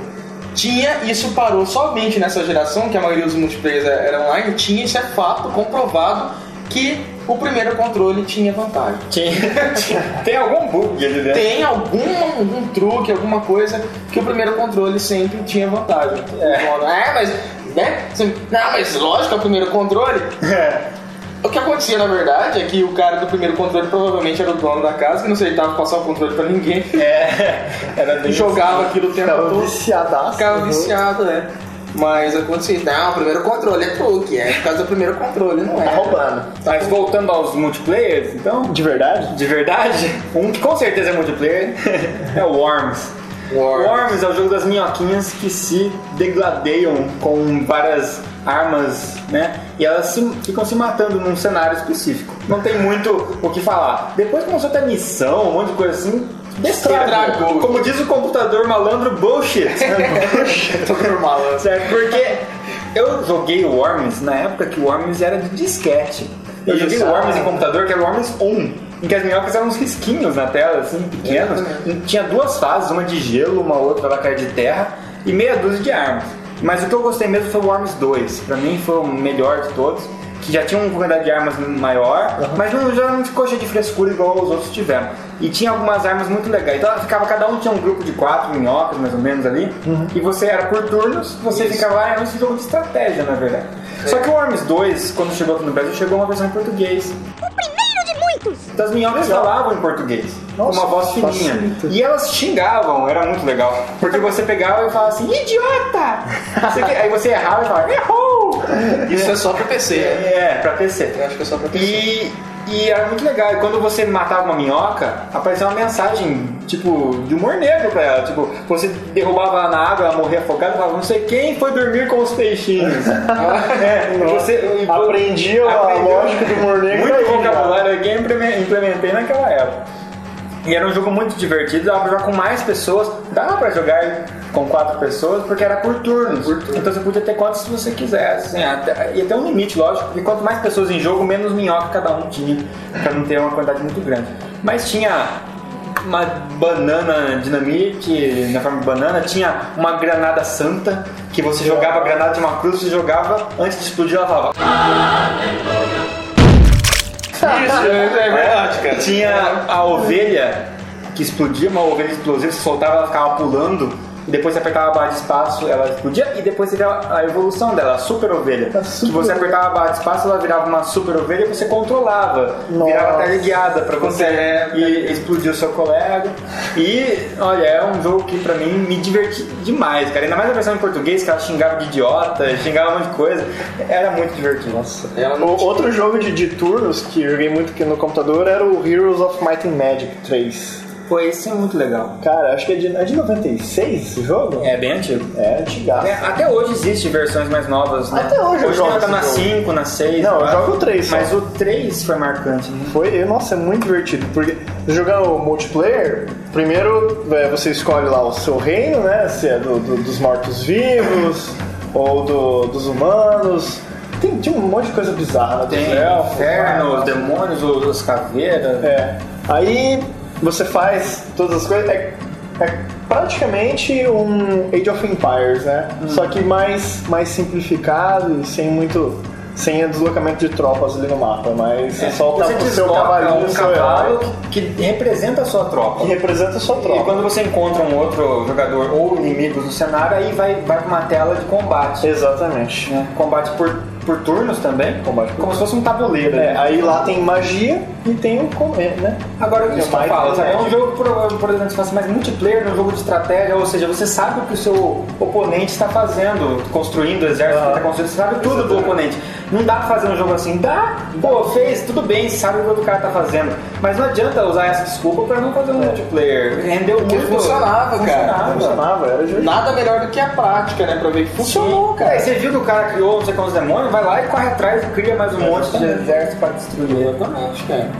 tinha, isso parou somente nessa geração, que a maioria dos multiplayers era online, tinha, isso é fato, comprovado, que o primeiro controle tinha vantagem. Tinha- tinha- tem algum bug ali dentro. Tem algum, algum truque, alguma coisa que o primeiro controle sempre tinha vantagem. É, mas, né? Não, mas lógico, é o primeiro controle. O que acontecia, na verdade, é que o cara do primeiro controle provavelmente era o dono da casa, que não aceitava passar o controle pra ninguém. É, era bem jogava aquilo o tempo Ficava todo. viciadaço. Ficava jogo. viciado, né? Mas acontecia, não, o primeiro controle é truque, é por causa do primeiro controle, não Tá é. roubando. Mas voltando aos multiplayers, então. De verdade? De verdade, um que com certeza é multiplayer é o Worms. Worms. Worms é o jogo das minhoquinhas que se degladeiam com várias armas, né? E elas se- ficam se matando num cenário específico. Não tem muito o que falar. Depois começou a ter missão, um monte de coisa assim. Estragou. Como diz o computador malandro, bullshit. Normal. né? Certo? Porque eu joguei o Worms na época que o Worms era de disquete. Eu joguei o Worms em computador, que era o Worms 1, em que as minhocas eram uns risquinhos na tela, assim, pequenos. E Tinha duas fases, uma de gelo, uma outra cair de terra, e meia dúzia de armas. Mas o que eu gostei mesmo foi o Worms 2. Pra mim foi o melhor de todos. Já tinha uma quantidade de armas maior, mas não, já não ficou cheio de frescura igual os outros tiveram. E tinha algumas armas muito legais. Então ficava, cada um tinha um grupo de quatro minhocas, mais ou menos ali. E você era por turnos, você ficava lá, era um jogo de estratégia, na verdade. Só que o Worms 2, quando chegou aqui no Brasil, chegou uma versão em português. Então as minhocas falavam em português, com Nossa, uma voz fininha. facilita. E elas xingavam, era muito legal. Porque você pegava e falava assim, idiota! Aí você errava e falava, errou! Isso é só pra PC. É, pra PC. Eu acho que é só pra PC. E, e era muito legal. E quando você matava uma minhoca, aparecia uma mensagem, tipo, de humor negro pra ela. Tipo, você derrubava ela na água, ela morria afogada falava, não sei quem foi dormir com os peixinhos. é, você, e- Aprendi a lógica do humor negro Muito vocabulário que eu implemen- implementei naquela época. E era um jogo muito divertido, dava pra jogar com mais pessoas, dava pra jogar com quatro pessoas, porque era por turnos. Então você podia ter quantos se você quisesse. Assim, até, e até um limite, lógico, porque quanto mais pessoas em jogo, menos minhoca cada um tinha, pra não ter uma quantidade muito grande. Mas tinha uma banana dinamite na forma de banana, tinha uma granada santa, que você jogava a granada de uma cruz, você jogava, antes de explodir ela falava. Isso, é, verdade, cara. Tinha a ovelha que explodia, uma ovelha explosiva, você soltava, ela ficava pulando depois você apertava a barra de espaço, ela explodia, e depois você via a evolução dela, a super ovelha. A super que você apertava a barra de espaço, ela virava uma super ovelha e você controlava. Nossa. Virava teleguiada pra você É, e explodir o seu colega. E, olha, é um jogo que pra mim me diverti demais, cara. Ainda mais a versão em português, que ela xingava de idiota, xingava um monte de coisa. Era muito divertido. Nossa. O- outro jogo de, de turnos que eu joguei muito aqui no computador era o Heroes of Might and Magic 3. Pô, esse é muito legal. Cara, acho que é de, é de 96 esse jogo? É bem antigo. É, antigaço. É, até hoje existe versões mais novas, né? Até hoje eu hoje jogo ainda tá na jogo. 5, na 6. Não, eu jogo o três só. Mas o 3 foi marcante, né? Foi, nossa, é muito divertido, porque jogar o multiplayer, primeiro é, você escolhe lá o seu reino, né? Se é do, do- dos mortos-vivos ou do- dos humanos. Tem, tinha um monte de coisa bizarra, né? Tem elfos, inferno, os demônios, os- as caveiras. É. Aí você faz todas as coisas. É, é praticamente um Age of Empires, né? Hum. Só que mais, mais simplificado e sem muito. sem deslocamento de tropas ali no mapa. Mas você solta Você o seu cavalinho, um seu cavalo que representa a sua tropa. que representa a sua E tropa. quando você encontra um outro jogador ou inimigos no cenário, aí vai, vai pra uma tela de combate. Exatamente. né? Combate por, por turnos também. Combate por como se fosse um tabuleiro. É, né? aí lá tem magia e tem o comer, né? Agora, isso que eu mais falo, sabe? é um jogo, por, por exemplo, se fosse mais multiplayer, um jogo de estratégia, ou seja, você sabe o que o seu oponente está fazendo, construindo o exército, Ah. está construindo, você sabe tudo do oponente. Não dá pra fazer um jogo assim, dá, pô, fez, tudo bem, sabe o que o cara tá fazendo. Mas não adianta usar essa desculpa pra não fazer um multiplayer. Rendeu muito. funcionava, cara. Funcionava. Funcionava, era. Nada melhor do que a prática, né? Pra ver que funcionou, Sim. cara. Aí você viu que o cara criou não sei quantos demônios, vai lá e corre atrás e cria mais um monte de exército pra destruir. Exatamente, cara.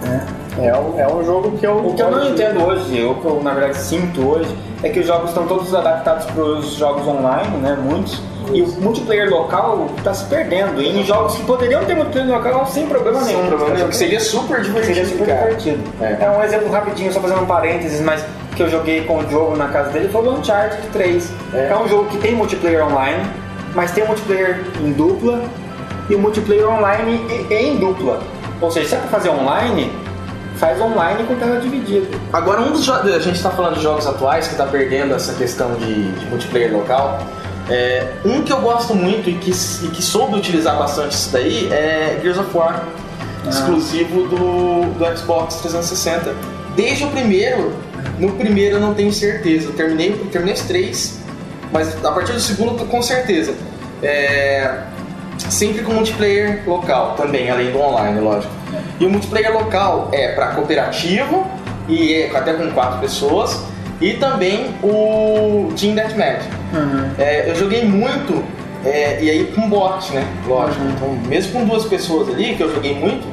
É um, é um jogo que eu. O que eu não entendo hoje, ou que eu na verdade sinto hoje, é que os jogos estão todos adaptados para os jogos online, né? Muitos. E o multiplayer local está se perdendo. E em jogos que poderiam ter multiplayer local sem problema nenhum. Sem problema nenhum, que seria super divertido, Seria super cara. divertido. É. É. um exemplo rapidinho, só fazendo um parênteses, mas que eu joguei com o Diogo na casa dele foi o Uncharted 3. É. É. um jogo que tem multiplayer online, mas tem multiplayer em dupla e o multiplayer online em dupla. Ou seja, se é pra fazer online, faz online com tela dividida. Agora, um dos jo- a gente tá falando de jogos atuais que tá perdendo essa questão de, de multiplayer local. É, um que eu gosto muito e que, e que soube utilizar bastante isso daí é Gears of War, exclusivo do, do Xbox 360. Desde o primeiro, no primeiro eu não tenho certeza. Eu terminei, eu terminei os três, mas a partir do segundo com certeza. É, sempre com multiplayer local também, além do online, lógico. E o multiplayer local é para cooperativo e é até com quatro pessoas e também o Team Deathmatch. É, eu joguei muito é, e aí com bot, né? Lógico. Então, mesmo com duas pessoas ali que eu joguei muito,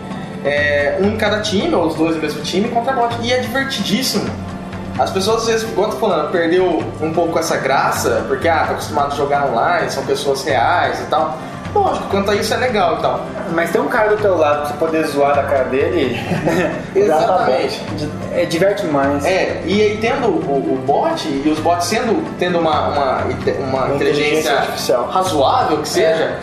é, um em cada time ou os dois no mesmo time contra bot e é divertidíssimo. As pessoas às vezes, igual eu tô falando, perdeu um pouco essa graça, porque ah, tá acostumado a jogar online, são pessoas reais e tal. Lógico, quanto a isso é legal e tal. Mas tem um cara do teu lado pra você poder zoar da cara dele. Exatamente. é, diverte mais. É, e aí tendo o, o bot e os bots sendo tendo uma, uma, uma Uma inteligência, inteligência artificial. razoável que seja,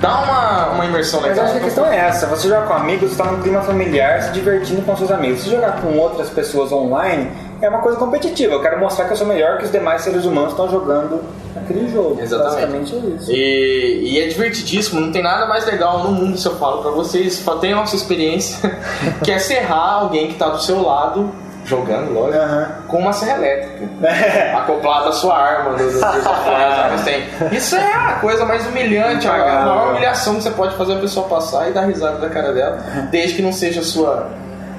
dá uma, uma imersão Mas eu legal. acho que a questão é essa, você jogar com amigos, você tá num clima familiar, se divertindo com seus amigos. Se jogar com outras pessoas online, é uma coisa competitiva. Eu quero mostrar que eu sou melhor que os demais seres humanos que estão jogando aquele jogo. Exatamente. Basicamente é isso. E, e é divertidíssimo, não tem nada mais legal no mundo se eu falo pra vocês, tenham essa experiência, que é serrar alguém que tá do seu lado, jogando, lógico, Aham. com uma serra elétrica. acoplada à sua arma dos armas tem. Isso é a coisa mais humilhante, a maior humilhação que você pode fazer a pessoa passar e dar risada da cara dela, desde que não seja sua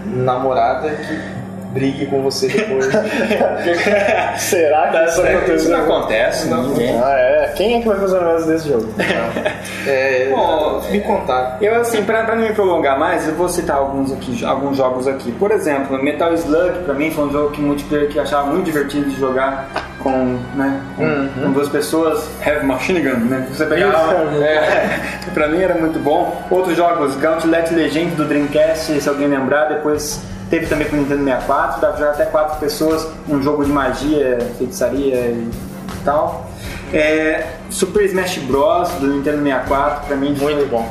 namorada que brigue com você depois. Será que isso Isso aconteceu? não acontece, ninguém. Ah, é. Quem é que vai fazer o negócio desse jogo? É, Bom, me contar. Eu, assim, pra, pra não me prolongar mais, eu vou citar alguns, aqui, alguns jogos aqui. Por exemplo, Metal Slug, pra mim, foi um jogo que multiplayer que eu achava muito divertido de jogar com, né, com, com duas pessoas. Heavy Machine Gun, né? Você pegava. Isso, É, pra mim era muito bom. Outros jogos, Gauntlet Legend do Dreamcast, se alguém lembrar, depois teve também pro Nintendo 64, dá pra jogar até quatro pessoas, um jogo de magia, feitiçaria e tal. É, Super Smash Bros. do Nintendo 64, pra mim foi Muito bom.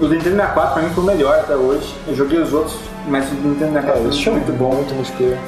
o do Nintendo 64 pra mim foi o melhor até hoje. Eu joguei os outros, mas o do Nintendo 64 É, foi é muito bom. Muito multiplayer.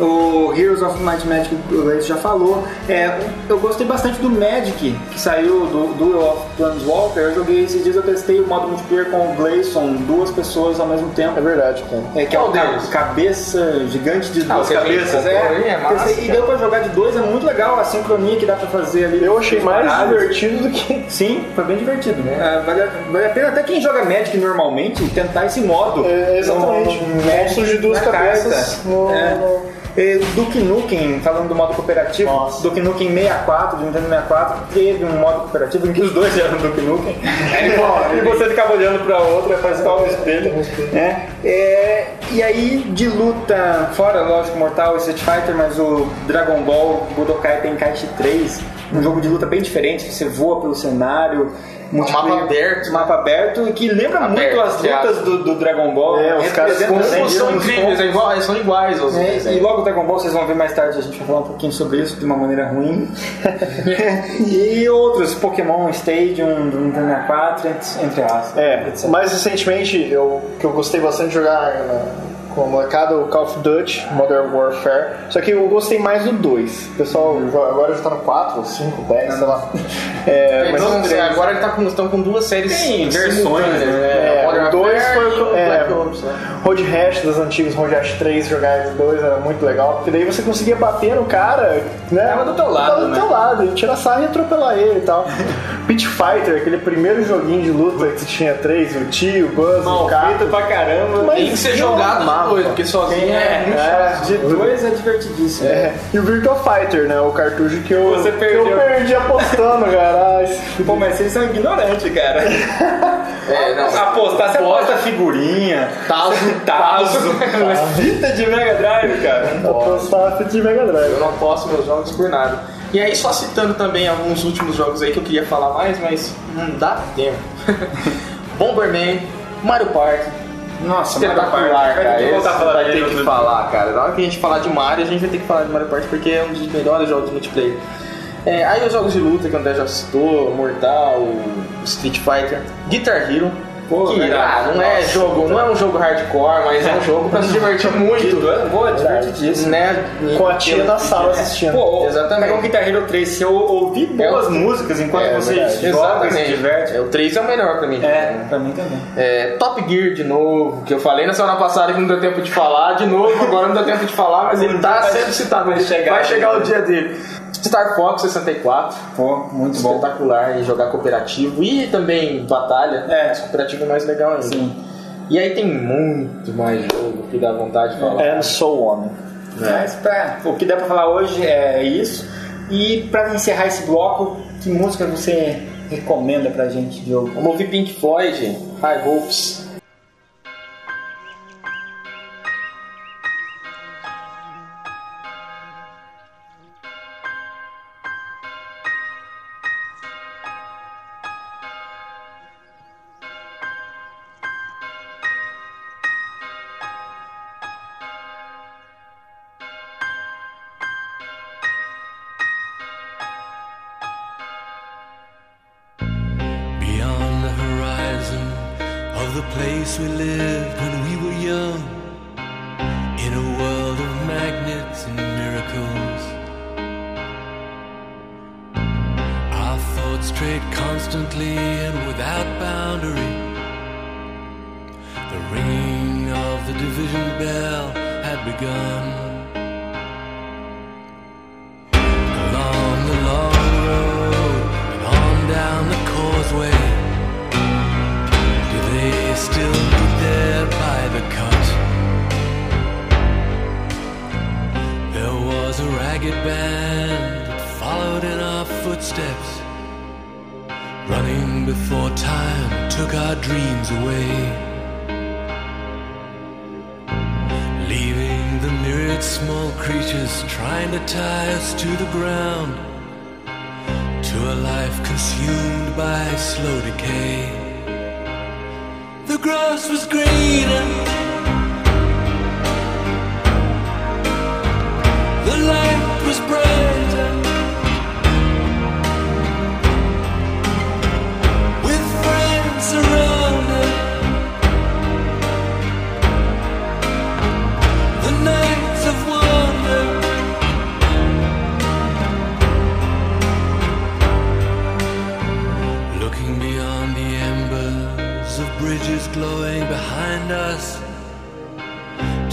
O Heroes of Might and Magic, o já falou. É, eu gostei bastante do Magic, que saiu do Duel of Planeswalker. Eu joguei esses dias, eu testei o modo multiplayer com o Gleison, duas pessoas ao mesmo tempo. É verdade, cara. É, que é o deles? cabeça gigante de duas o que a gente cabeças. aí, é massa, e deu pra jogar de dois, é muito legal a sincronia que dá pra fazer ali. Eu achei mais Paradas. divertido do que. Sim, foi bem divertido. É, vale, a- vale a pena até quem joga Magic normalmente tentar esse modo. É, exatamente. No Magic Monstros de duas na cabeças carta. no- É. no- É, Duke Nukem, falando do modo cooperativo, Nossa. Duke Nukem 64, de Nintendo 64, teve um modo cooperativo em que os dois eram Duke Nukem. e você ficava olhando pra outra, faz igual o espelho. né? É, e aí, de luta, fora, lógico, Mortal e Street Fighter, mas o Dragon Ball Budokai Tenkaichi 3, um jogo de luta bem diferente, que você voa pelo cenário. Multiplayer- mapa aberto. Mapa aberto, e que lembra Aberto, muito as lutas aspas. do, do Dragon Ball. É, os caras são incríveis, é igual, são iguais aos é, e logo o Dragon Ball vocês vão ver mais tarde, a gente vai falar um pouquinho sobre isso de uma maneira ruim. e outros, Pokémon Stadium, do Nintendo 64, entre- entre as. É, etc. mais recentemente, eu, que eu gostei bastante de jogar a molecada, o Call of Duty, Modern Warfare. Só que eu gostei mais do 2. O pessoal agora já tá no 4, 5, 10, sei lá. É, mas Então, o três- agora ele tá com, estão com duas séries Tem versões, simultâneas, né? É, Modern o 2 Warfare foi o é, Black Ops, né? Road Rash das antigas, Road Rash 3, jogar os dois era muito legal, porque daí você conseguia bater no cara, né? Tava do teu lado, Tava do né? teu lado, e tirar sarro e atropelar ele e tal. Pit Fighter, aquele primeiro joguinho de luta que tinha três, o tio, o Buzz, o Mal cara. feito pra caramba. Mas Tem que ser jogado amava. Porque sozinho é, muito É, chato. de dois é divertidíssimo. É, e o Virtua Fighter, né? O cartucho que eu, Você que perdeu. eu perdi apostando, cara. Ai, Pô, mas vocês são ignorantes, cara. É, não, Apostar, você aposta figurinha, Tazo, tazo, fita de Mega Drive, cara. Apostar fita de Mega Drive. Eu não posso meus jogos por nada. E aí, só citando também alguns últimos jogos aí que eu queria falar mais, mas não dá tempo. Bomberman, Mario Party, Nossa, Party. espetacular, Vai cara. Esse falar vai ter que falar, cara. Na hora que a gente falar de Mario, a gente vai ter que falar de Mario Party porque é um dos melhores jogos multiplayer. É, aí os jogos de luta que o André já citou, Mortal, Street Fighter, Guitar Hero. Pô, que, ah, não é Nossa. jogo, não é um jogo hardcore, mas é um jogo pra se divertir muito. Boa, divertidíssimo. Né? Com a tia na sala assistindo. Pô, Exatamente. Pega um Guitar Hero 3, se eu ouvir boas É, músicas enquanto é, você verdade. joga e se diverte. É, o 3 é o melhor pra mim. É, pra mim também. É, Top Gear de novo, que eu falei na semana passada que não deu tempo de falar, de novo, agora não deu tempo de falar, mas ele tá sendo citado, vai vai chegar. vai chegar o dia dele. Star Fox 64, Pô, muito bom. espetacular, e jogar cooperativo e também batalha, É. mas cooperativo é mais legal ainda. Sim. E aí tem muito mais jogo que dá vontade de falar. And so on. Mas pra, o que dá pra falar hoje é isso. E pra encerrar esse bloco, que música você recomenda pra gente, Diogo? Vamos ouvir Pink Floyd, High Hopes.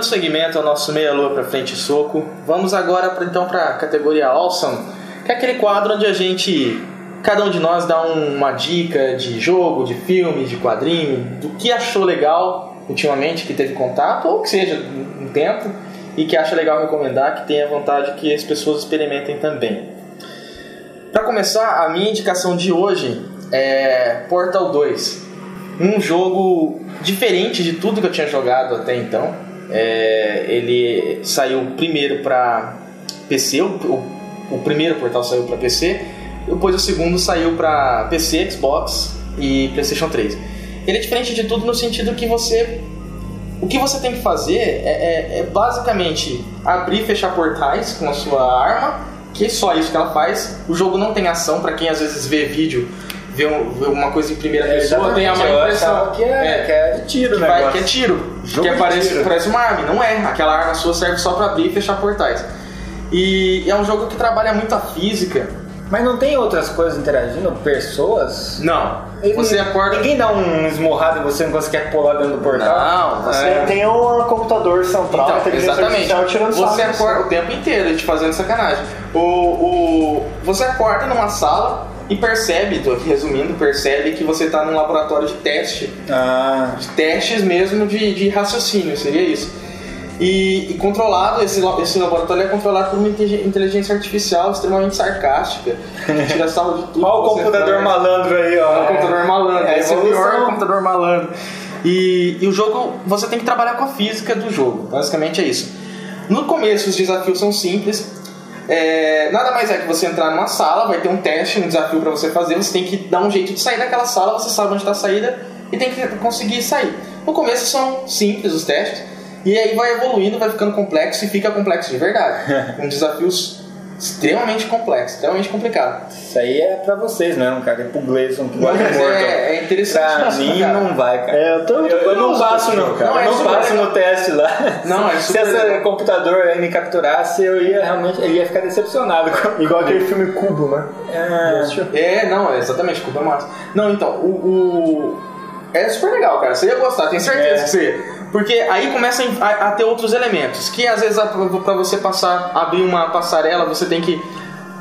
Dando seguimento ao nosso meia lua pra frente soco, vamos agora pra, então para a categoria Awesome, que é aquele quadro onde a gente, cada um de nós dá um- uma dica de jogo, de filme, de quadrinho, do que achou legal ultimamente, que teve contato, ou que seja um tempo, e que acha legal recomendar, que tenha vontade que as pessoas experimentem também. Para começar, a minha indicação de hoje é Portal 2. Um jogo diferente de tudo que eu tinha jogado até então. É, ele saiu primeiro para PC, o, o, o primeiro portal saiu para PC, depois o segundo saiu para PC, Xbox e PlayStation 3. Ele é diferente de tudo no sentido que você o que você tem que fazer é, é- é basicamente abrir e fechar portais com a sua arma, que é só isso que ela faz. O jogo não tem ação, pra quem às vezes vê vídeo, vê, um- uma coisa em primeira pessoa, tem a má É, eu impressão. que é, que é de tiro, que, né? vai- que é tiro. Jogo que parece, tiro. parece uma arma. e Não é. Aquela arma sua serve só pra abrir e fechar portais. E é um jogo que trabalha muito a física. Mas não tem outras coisas interagindo? Pessoas? Não. Ele- Você acorda. Ninguém dá um esmorrado em você você quer pular dentro do portal? Não, você Você tem um computador central, Então, inteligência exatamente. artificial tirando Você acorda o tempo inteiro te fazendo sacanagem. O, o, você acorda numa sala e percebe, tô aqui resumindo, percebe que você está num laboratório de teste. Ah, De testes mesmo de, de raciocínio, seria isso. E, e controlado, esse, esse laboratório é controlado por uma inte- inteligência artificial extremamente sarcástica. que Tira sarro de tudo. olha o computador faz. malandro aí, ó. É o computador malandro. É, Esse é o pior computador malandro. E, e o jogo, você tem que trabalhar com a física do jogo. Basicamente é isso. No começo, os desafios são simples. É, nada mais é que você entrar numa sala, vai ter um teste, um desafio pra você fazer. Você tem que dar um jeito de sair daquela sala. Você sabe onde está a saída e tem que conseguir sair. No começo são simples os testes. E aí vai evoluindo, vai ficando complexo e fica complexo de verdade. com desafios extremamente complexos, extremamente complicados. Isso aí é pra vocês mesmo, cara. É pro Gleison de Mas morto. é, é interessante Pra mim cara. não vai, cara. É, eu tô eu, eu não passo não, cara. cara. eu Não, é não passo legal. no teste lá. Não, é Se esse computador aí me capturasse, eu ia realmente eu ia ficar decepcionado Igual aquele filme Cubo, né? É, É, não, é exatamente, Cuba é massa. Não, então, o, o- É super legal, cara. Você ia gostar, tenho certeza É. que você ia. Porque aí começa a, a ter outros elementos. Que às vezes a- pra você passar, abrir uma passarela, você tem que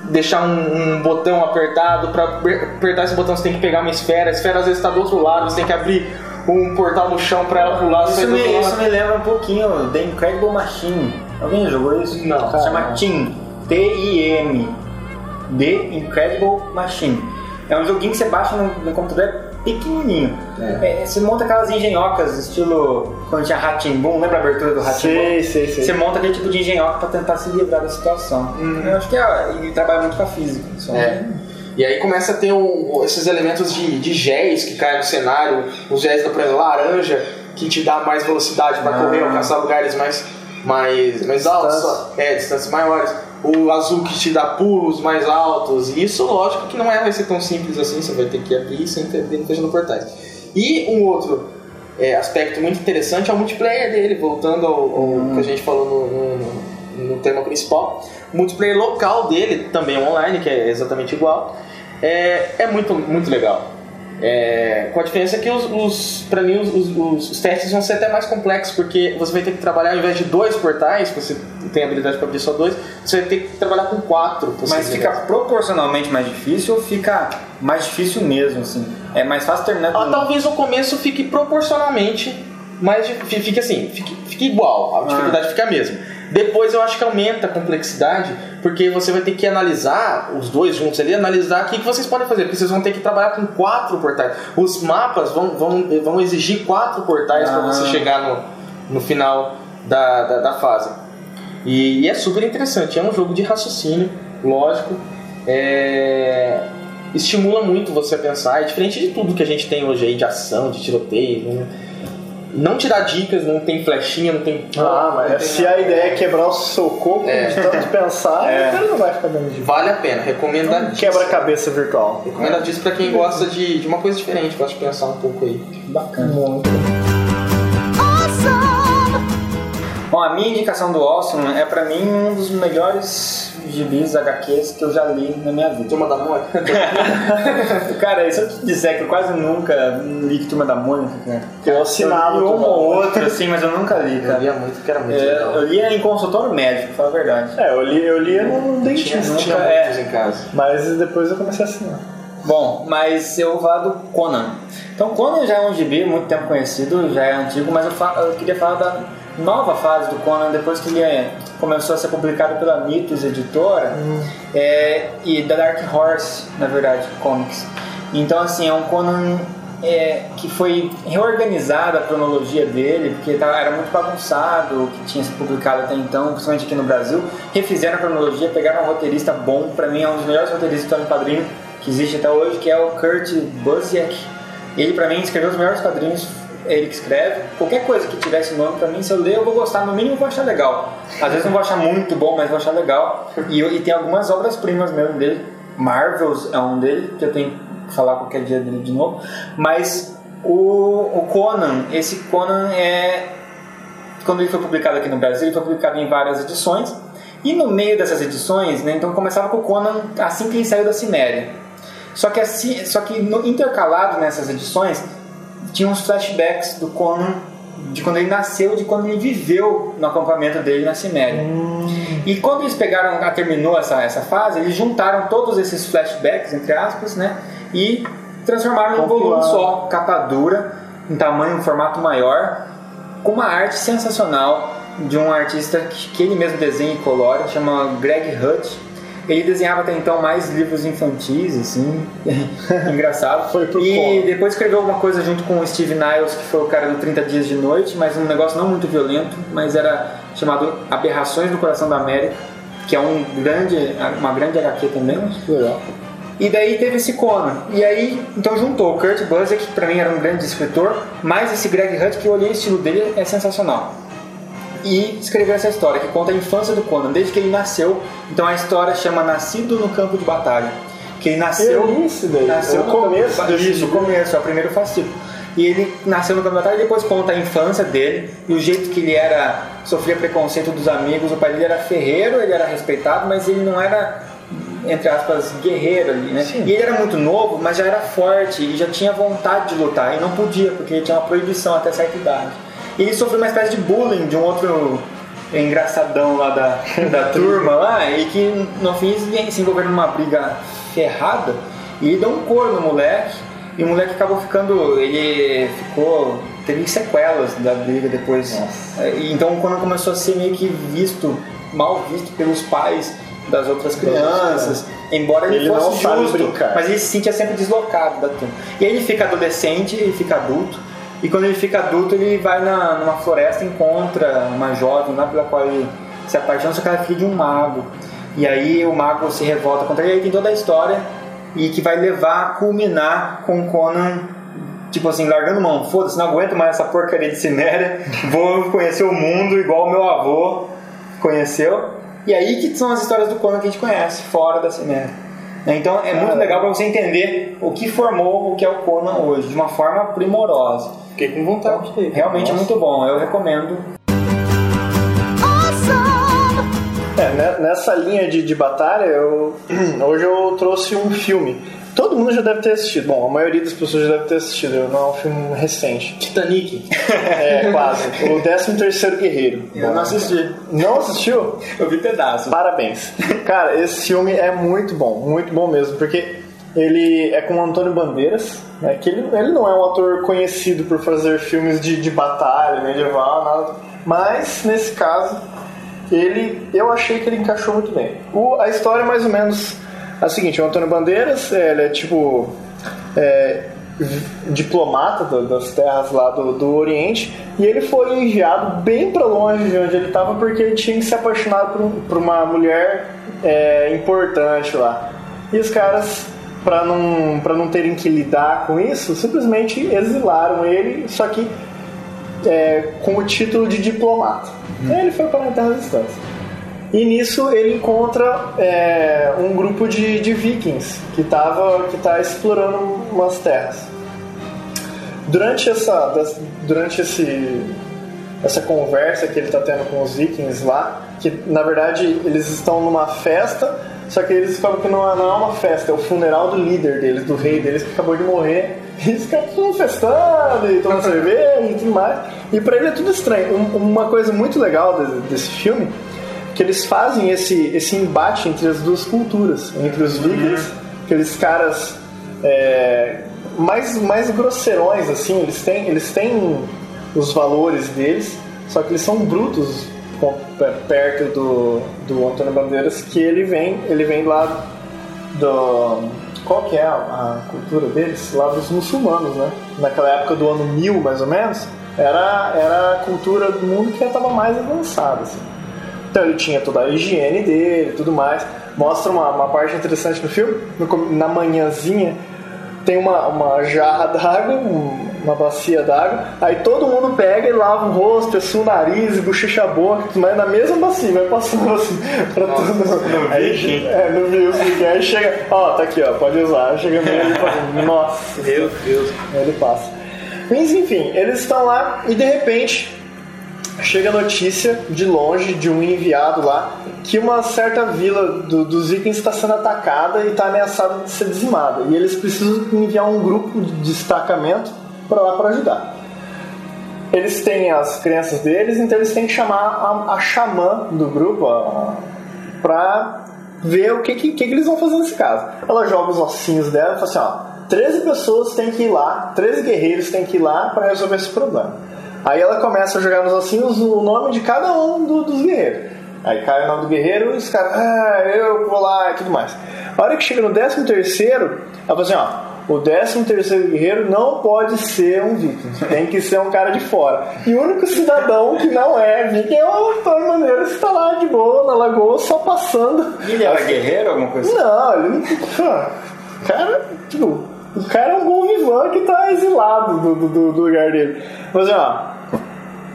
deixar um, um botão apertado. Pra aper- apertar esse botão, você tem que pegar uma esfera. A esfera às vezes está do outro lado, você tem que abrir um portal no chão pra ela pular. Isso me, isso me lembra um pouquinho The Incredible Machine. Alguém jogou isso? Não. Se chama TIM. T-I-M. The Incredible Machine. É um joguinho que você baixa no, no computador é pequenininho. É, você monta aquelas engenhocas, estilo quando tinha Ratimbum, lembra a abertura do Ratimbum? Sei, sei, sei. Você monta aquele tipo de engenhoca pra tentar se livrar da situação. Eu acho que é, ele trabalha muito com a física. Só. É. E aí começa a ter o- esses elementos de, de géis que caem no cenário, os géis da exemplo, laranja, que te dá mais velocidade para Ah. correr, alcançar lugares mais, mais, mais altos, é, distâncias maiores. O azul que te dá pulos mais altos. E isso, lógico, que não é, vai ser tão simples assim, você vai ter que abrir sem ter dentro fechando portais. E um outro é, aspecto muito interessante é o multiplayer dele, voltando ao, ao que a gente falou no, no- no- no tema principal. O multiplayer local dele, também online, que é exatamente igual, é, é muito, muito legal. É, com a diferença que os, os para mim os, os- os testes vão ser até mais complexos porque você vai ter que trabalhar ao invés de dois portais, que você tem habilidade para abrir só dois, você vai ter que trabalhar com quatro. Mas fica proporcionalmente mais difícil ou fica mais difícil mesmo, assim? É mais fácil terminar Ah, com... talvez no começo fique proporcionalmente mais dif- fi- fique assim, fique, fique igual, a dificuldade fica a mesma. Depois eu acho que aumenta a complexidade, porque você vai ter que analisar os dois juntos ali, analisar o que, que vocês podem fazer, porque vocês vão ter que trabalhar com quatro portais. Os mapas vão, vão, vão exigir quatro portais para Ah. você chegar no, no final da, da, da fase. E, e é super interessante, é um jogo de raciocínio, lógico. É, estimula muito você a pensar, é diferente de tudo que a gente tem hoje aí de ação, de tiroteio. Não, não te dá dicas, não tem flechinha, não tem. Ah, não tem mas se nada. a ideia é quebrar o seu corpo É. de tanto pensar, o cara não vai ficar dando de Vale a pena, recomendadíssimo. quebra-cabeça virtual. Recomendadíssimo pra quem gosta de, de uma coisa diferente, gosta de pensar um pouco aí. Bacana. Muito. Bom, a minha indicação do Awesome é pra mim um dos melhores gibis HQs que eu já li na minha vida. Turma da Mônica. Cara, e se eu te disser que eu quase nunca li Turma da Mônica, cara? Eu assinava Eu li Turma uma da ou outra, assim, mas eu nunca li, Eu cara. lia muito, porque era muito É, legal. eu lia em consultório médico, pra falar a verdade. É, eu li, eu lia no dentista, tinha é. muitos em casa. mas depois eu comecei a assinar. Bom, mas eu vou falar do Conan. Então, Conan já é um gibi muito tempo conhecido, já é antigo, mas eu, fa- eu queria falar da nova fase do Conan, depois que ele é- começou a ser publicado pela Mitos Editora é, e da Dark Horse, na verdade, Comics. Então, assim, é um Conan é, que foi reorganizada a cronologia dele, porque tava- era muito bagunçado o que tinha sido publicado até então, principalmente aqui no Brasil. Refizeram a cronologia, pegaram um roteirista bom, pra mim é um dos melhores roteiristas de História em Quadrinho que existe até hoje, que é o Kurt Busiek. Ele, pra mim, escreveu os melhores quadrinhos, ele que escreve. Qualquer coisa que tivesse nome, pra mim, se eu ler, eu vou gostar, no mínimo eu vou achar legal. Às vezes não vou achar muito bom, mas vou achar legal. E, e tem algumas obras-primas mesmo dele. Marvels é um dele, que eu tenho que falar qualquer dia dele de novo. Mas o, o Conan, esse Conan é. Quando ele foi publicado aqui no Brasil, ele foi publicado em várias edições. E no meio dessas edições, né, então começava com o Conan assim que ele saiu da Ciméria. Só que, assim, só que no, intercalado nessas edições, tinha uns flashbacks do Conan de quando ele nasceu, de quando ele viveu no acampamento dele na Ciméria. E quando eles pegaram, ah, terminou essa, essa fase, eles juntaram todos esses flashbacks, entre aspas, né? E transformaram em um volume só, capa dura, em tamanho, um formato maior, com uma arte sensacional de um artista que, que ele mesmo desenha e colore, chama Greg Hutt. Ele desenhava até então mais livros infantis, assim, engraçado. Foi pro e depois escreveu alguma coisa junto com o Steve Niles, que foi o cara do 30 Dias de Noite, mas um negócio não muito violento, mas era chamado Aberrações do Coração da América, que é um grande, uma grande HQ também. Legal. E daí teve esse Conan. E aí, então juntou o Kurt Busiek, que pra mim era um grande escritor, mais esse Greg Hutt, que eu olhei o estilo dele, é sensacional. E escreveu essa história, que conta a infância do Conan, desde que ele nasceu. Então a história chama Nascido no Campo de Batalha. Que ele nasceu... Eu isso daí, Nasceu o no campo de começo batalha. desse Isso, o começo, é o primeiro fascículo. E ele nasceu no campo de batalha e depois conta a infância dele e o jeito que ele era, sofria preconceito dos amigos. O pai dele era ferreiro, ele era respeitado, mas ele não era, entre aspas, guerreiro ali, né? E ele era muito novo, mas já era forte e já tinha vontade de lutar e não podia, porque ele tinha uma proibição até certa idade. E ele sofreu uma espécie de bullying de um outro engraçadão lá da, da turma lá e que no fim se envolveram numa briga ferrada e deu um cor no moleque e o moleque acabou ficando ele ficou teve sequelas da briga depois. E então quando começou a ser meio que visto mal visto pelos pais das outras crianças embora ele, Ele fosse justo mas ele se sentia sempre deslocado da turma. E aí ele fica adolescente ele fica adulto e quando ele fica adulto, ele vai na, numa floresta e encontra uma jovem lá pela qual ele se apaixona, só que ela é filha de um mago. E aí o mago se revolta contra ele, e aí tem toda a história e que vai levar a culminar com o Conan, tipo assim, largando mão, foda-se, não aguento mais essa porcaria de Ciméria, vou conhecer o mundo igual o meu avô conheceu. E aí que são as histórias do Conan que a gente conhece, fora da Ciméria. Né? Então é muito legal para você entender o que formou o que é o Conan hoje, de uma forma primorosa. Fiquei com vontade de ir. Realmente é muito bom, eu recomendo. É, né, nessa linha de, de batalha, eu, hoje eu trouxe um filme. Todo mundo já deve ter assistido. Bom, a maioria das pessoas já deve ter assistido. Não é um filme recente. Titanic. É, quase. O 13 terceiro Guerreiro. Eu não assisti, Não assistiu? eu vi pedaços. Parabéns. Cara, esse filme é muito bom, muito bom mesmo, porque ele é com o Antônio Bandeiras, né, que ele, ele não é um ator conhecido por fazer filmes de, de batalha, medieval, nada. Mas, nesse caso, ele, eu achei que ele encaixou muito bem. O, a história é mais ou menos a seguinte, o Antônio Bandeiras, é, ele é tipo... é, diplomata da- das terras lá do, do Oriente e ele foi enviado bem para longe de onde ele estava porque ele tinha se apaixonado por, por uma mulher é, importante lá. E os caras para não para não terem que lidar com isso simplesmente exilaram ele só que é, com o título de diplomata. Aí ele foi para a terra distância e nisso ele encontra é, um grupo de, de vikings que estava que tá explorando umas terras. Durante essa durante esse essa conversa que ele está tendo com os vikings lá, que na verdade eles estão numa festa, só que eles falam que não é, não é uma festa, é o funeral do líder deles, do rei deles que acabou de morrer. E eles ficam tudo festando e tomando cerveja e tudo mais. E pra ele é tudo estranho. Um- uma coisa muito legal de- desse filme que eles fazem esse, esse embate entre as duas culturas, entre os vikings, aqueles caras é, mais, mais grosseirões, assim, eles têm, eles têm os valores deles, só que eles são brutos perto do, do Antônio Bandeiras, que ele vem, ele vem lá do qual que é a, a cultura deles? Lá dos muçulmanos, né? Naquela época do ano 1000, mais ou menos, era, era a cultura do mundo que estava mais avançada, assim. Então ele tinha toda a higiene dele e tudo mais. Mostra uma, uma parte interessante no filme, no na manhãzinha tem uma, uma jarra d'água, um- uma bacia d'água, aí todo mundo pega e lava o rosto, pessoa o nariz, bochecha a boca, mas na mesma bacia, vai passando assim pra todo mundo. Aí, é, no Viking, aí chega, ó, tá aqui, ó, pode usar. Chega meio fazendo, nossa. Meu Deus. Aí ele passa. Mas enfim, eles estão lá e de repente chega a notícia de longe de um enviado lá que uma certa vila do- dos vikings está sendo atacada e está ameaçada de ser dizimada. E eles precisam enviar um grupo de destacamento para lá para ajudar. Eles têm as crianças deles, então eles têm que chamar a, a xamã do grupo para ver o que, que, que eles vão fazer nesse caso. Ela joga os ossinhos dela e fala assim: ó, 13 pessoas têm que ir lá, 13 guerreiros têm que ir lá para resolver esse problema. Aí ela começa a jogar nos ossinhos o nome de cada um do- dos guerreiros. Aí cai o nome do guerreiro e os caras, ah, eu vou lá e tudo mais. A hora que chega no 13 terceiro, ela fala assim, ó, o 13 terceiro guerreiro não pode ser um viking, tem que ser um cara de fora. E o único cidadão que não é viking é o Antônio Maneiro, que está lá de boa, na lagoa, só passando. Ele era guerreiro, alguma coisa assim? Não, ele não. Cara, tipo, o cara é um bom que tá exilado do, do- do- lugar dele. Mas ó,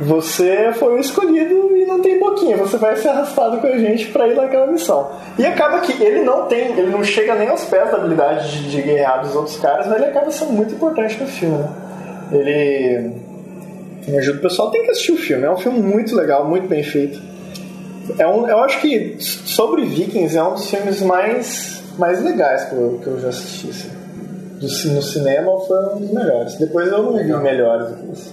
você foi o escolhido e não tem boquinha, você vai ser arrastado com a gente pra ir naquela missão. E acaba que ele não tem, ele não chega nem aos pés da habilidade de, de guerrear dos outros caras, mas ele acaba sendo muito importante no filme, né? Ele. Me ajuda o pessoal, tem que assistir o filme, é um filme muito legal, muito bem feito. É um, eu acho que sobre Vikings é um dos filmes mais, mais legais que eu, que eu já assisti. assim. Do, no cinema foi um dos melhores. Depois eu não vi melhores do que isso.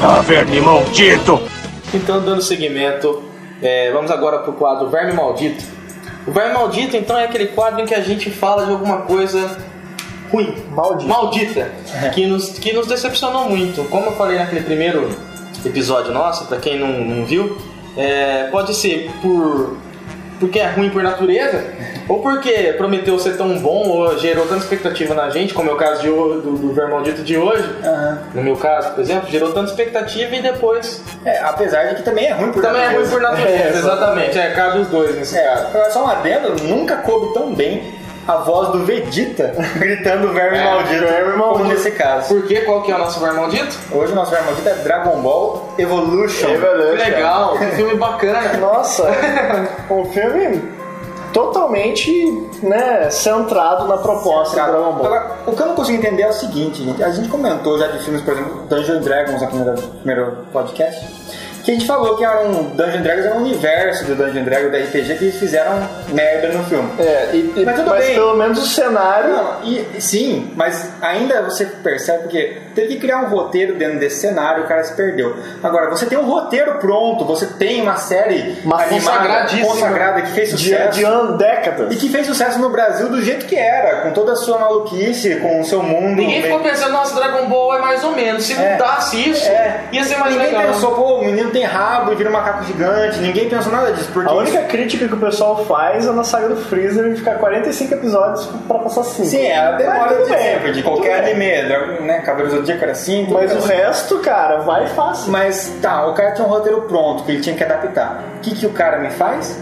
Ah, verme maldito! Então, dando seguimento, é, vamos agora pro quadro Verme Maldito. O Verme Maldito, então, é aquele quadro em que a gente fala de alguma coisa ruim, Maldito. maldita, que nos, que nos decepcionou muito. Como eu falei naquele primeiro episódio nosso, pra quem não, não viu, é, pode ser por porque é ruim por natureza, ou porque prometeu ser tão bom ou gerou tanta expectativa na gente, como é o caso de, do, do Verme Maldito de hoje. No meu caso, por exemplo, gerou tanta expectativa e depois É, apesar de que também é ruim por também é ruim por natureza, É, exatamente. É, cabe os dois nesse É, caso. só um adendo, nunca coube tão bem a voz do Vegeta gritando verme É, maldito, verme como maldito. nesse caso. Por quê? Qual que é o nosso verme maldito? Hoje o nosso verme maldito é Dragon Ball Evolution. Que legal, que filme bacana. Nossa, um filme totalmente né, centrado na proposta do Dragon Ball. Agora, o que eu não consigo entender é o seguinte, gente. A gente comentou já de filmes, por exemplo, Dungeons Dragons no primeiro, primeiro podcast. Que a gente falou que era um Dungeons Dragons era um universo do Dungeons Dragons da RPG que eles fizeram merda no filme. É, e, e- Mas tudo mas bem. pelo menos o cenário. Não, e, sim, mas ainda você percebe que teve que criar um roteiro dentro desse cenário, o cara se perdeu. Agora, você tem um roteiro pronto, você tem uma série Uma animada, consagrada que fez De, sucesso. de anos, décadas. E que fez sucesso no Brasil do jeito que era, com toda a sua maluquice, com o seu mundo. Ninguém bem- ficou pensando, nossa, Dragon Ball é mais ou menos. Se É. mudasse isso, É. ia ser mais Ninguém legal. pensou, pô, o menino tem rabo e vira um macaco gigante. Ninguém pensou nada disso. Porque A única crítica que o pessoal faz é na saga do Freezer de ficar 45 episódios pra passar 5. Sim, é a demora de sempre, de qualquer bem. anime, Dragon- né? Cavaleiro do Zodíaco era assim. Mas o assim. resto, cara, vai fácil. Mas tá, o cara tinha um roteiro pronto que ele tinha que adaptar. O que, que o cara me faz?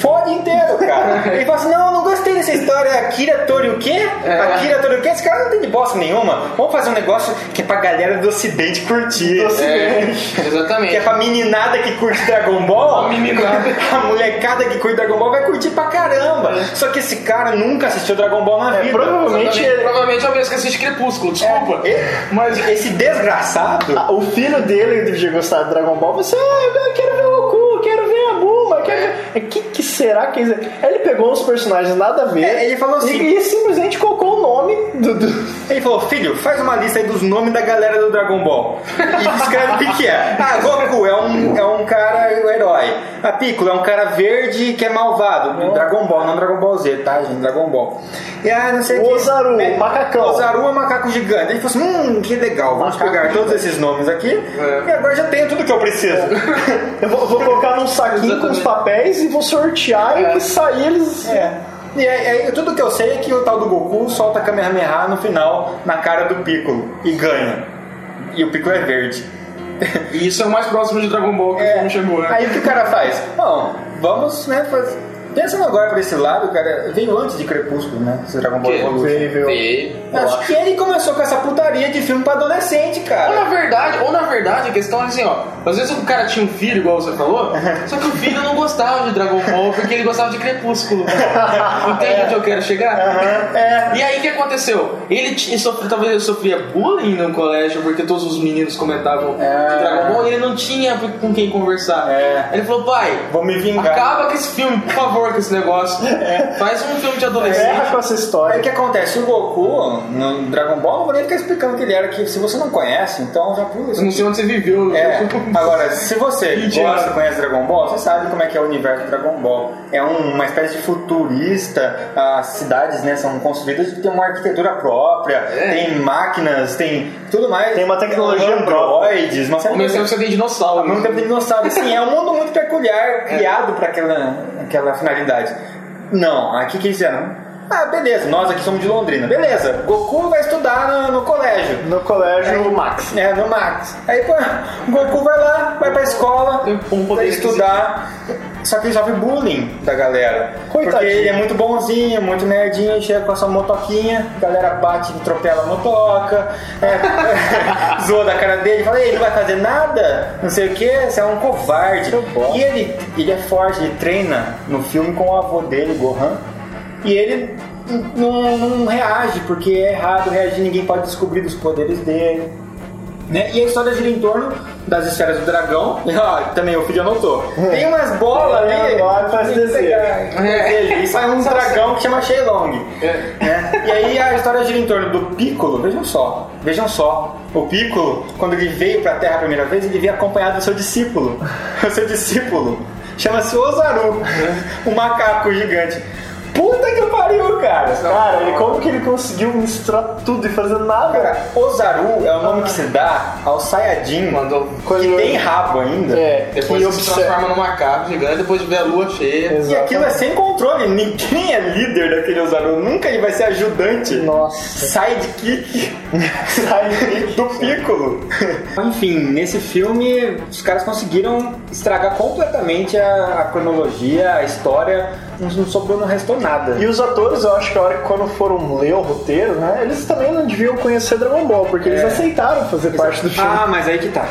Fode inteiro, cara. Ele fala assim: não, não gostei dessa história. Akira Tori o quê? Akira Tori o quê? Esse cara não tem de bosta nenhuma. Vamos fazer um negócio que é pra galera do ocidente curtir. Do Ocidente. É, Que exatamente. é pra meninada que curte Dragon Ball. A meninada. A molecada que curte Dragon Ball vai curtir pra caramba. Só que esse cara nunca assistiu Dragon Ball na É, vida. provavelmente Exatamente. ele- Provavelmente é o mesmo que assiste Crepúsculo, desculpa. É, Mas esse desgraçado. Ah, O filho dele devia gostar de Dragon Ball. Você, ah, eu quero ver é, é que, que será que é Ele pegou uns personagens nada a ver. É, ele falou assim. E, e, simplesmente colocou o nome do, do, Ele falou, filho, faz uma lista aí dos nomes da galera do Dragon Ball. E escreve o que, que é. Ah, Goku é um, é um cara, o um herói. A Piccolo é um cara verde que é malvado. Dragon Ball, não Dragon Ball Z, tá, gente? Dragon Ball. E ah, não sei o que. Ozaru, é, macacão. Ozaru é macaco gigante. Ele falou assim, hum, que legal, vamos macaco pegar todos esses nomes aqui. É. E agora já tenho tudo que eu preciso. eu vou, vou colocar num saquinho Exatamente. com os papéis 10 e vou sortear é. e sair eles. É. E é, é, tudo que eu sei é que o tal do Goku solta a Kamehameha no final, na cara do Piccolo, e ganha. E o Piccolo é verde. E isso é o mais próximo de Dragon Ball que é, não chegou, né? Aí o que o cara faz? Bom, vamos, né, fazer Pensando agora por esse lado, cara, veio antes de Crepúsculo, né? Esse Dragon Ball? Evolution. Veio. Acho que ele começou com essa putaria de filme pra adolescente, Ou cara. na verdade, ou na verdade, a questão é assim, ó. Às vezes o cara tinha um filho, igual você falou, só que o filho não gostava de Dragon Ball porque ele gostava de Crepúsculo. Entende onde eu quero chegar? É. E aí o que aconteceu? Ele tinha, sofre- talvez ele sofria bullying no colégio porque todos os meninos comentavam É. de Dragon Ball e ele não tinha com quem conversar. É. Ele falou, pai, Vou me vingar. acaba com esse filme, por favor, com esse negócio. Faz um filme de adolescente. Erra com essa Aí o história. que acontece? O Goku, no Dragon Ball, não vou nem ficar explicando que ele era, que se você não conhece, então já pula isso. Eu não sei onde você viveu. É, agora, se você 20 gosta, conhece Dragon Ball, você sabe como é que é o universo do Dragon Ball. É um- uma espécie de futurista, as cidades né, são construídas e tem uma arquitetura própria, É. tem máquinas, tem tudo mais. Tem uma tecnologia androides, uma série Ao de mesmo tempo você tem Ao dinossauro. mesmo tempo tem dinossauro. Assim, é um mundo muito peculiar, criado para aquela, aquela finalidade. Não, aqui que eles fizeram. Ah, beleza, nós aqui somos de Londrina. Beleza, Goku vai estudar no, no colégio. No colégio Max. É, no Max. Aí, pô, o Goku vai lá, vai pra escola, um poder vai estudar. Só que ele sofre bullying da galera. Porque Coitadinho. ele é muito bonzinho, muito nerdinho, chega com a sua motoquinha, a galera bate e atropela a motoca, é, zoa da cara dele, fala, "Ei, ele não vai fazer nada, não sei o que, você é um covarde. E ele, ele é forte, ele treina no filme com o avô dele, Gohan, e ele não, não reage, porque é errado reagir, ninguém pode descobrir dos poderes dele. Né? E a história gira em torno das esferas do dragão. Ó, também o filho anotou. Tem umas bolas ali. É, faz tem que desenho. pegar. É. E sai um dragão que chama Shenlong. Né? E aí a história gira em torno do Piccolo. Vejam só, vejam só. O Piccolo, quando ele veio pra Terra a primeira vez, ele veio acompanhado do seu discípulo. O seu discípulo chama-se Ozaru, um macaco gigante. Puta que pariu, cara! Cara, ele, como que ele conseguiu misturar tudo e fazer nada? Cara, Ozaru é o nome que se dá ao Saiyajin Mandou. que tem rabo ainda. É, Depois que ele se transforma num macaco gigante depois de ver a lua cheia. E aquilo é sem controle, ninguém é líder daquele Ozaru, nunca ele vai ser ajudante. Nossa. Sidekick do Piccolo. Enfim, nesse filme os caras conseguiram estragar completamente a, a cronologia, a história, não, sobrou, não restou nada. E os atores, eu acho que a hora que quando foram ler o roteiro, né, eles também não deviam conhecer Dragon Ball, porque eles É. aceitaram fazer parte do filme. Ah, mas aí que tá.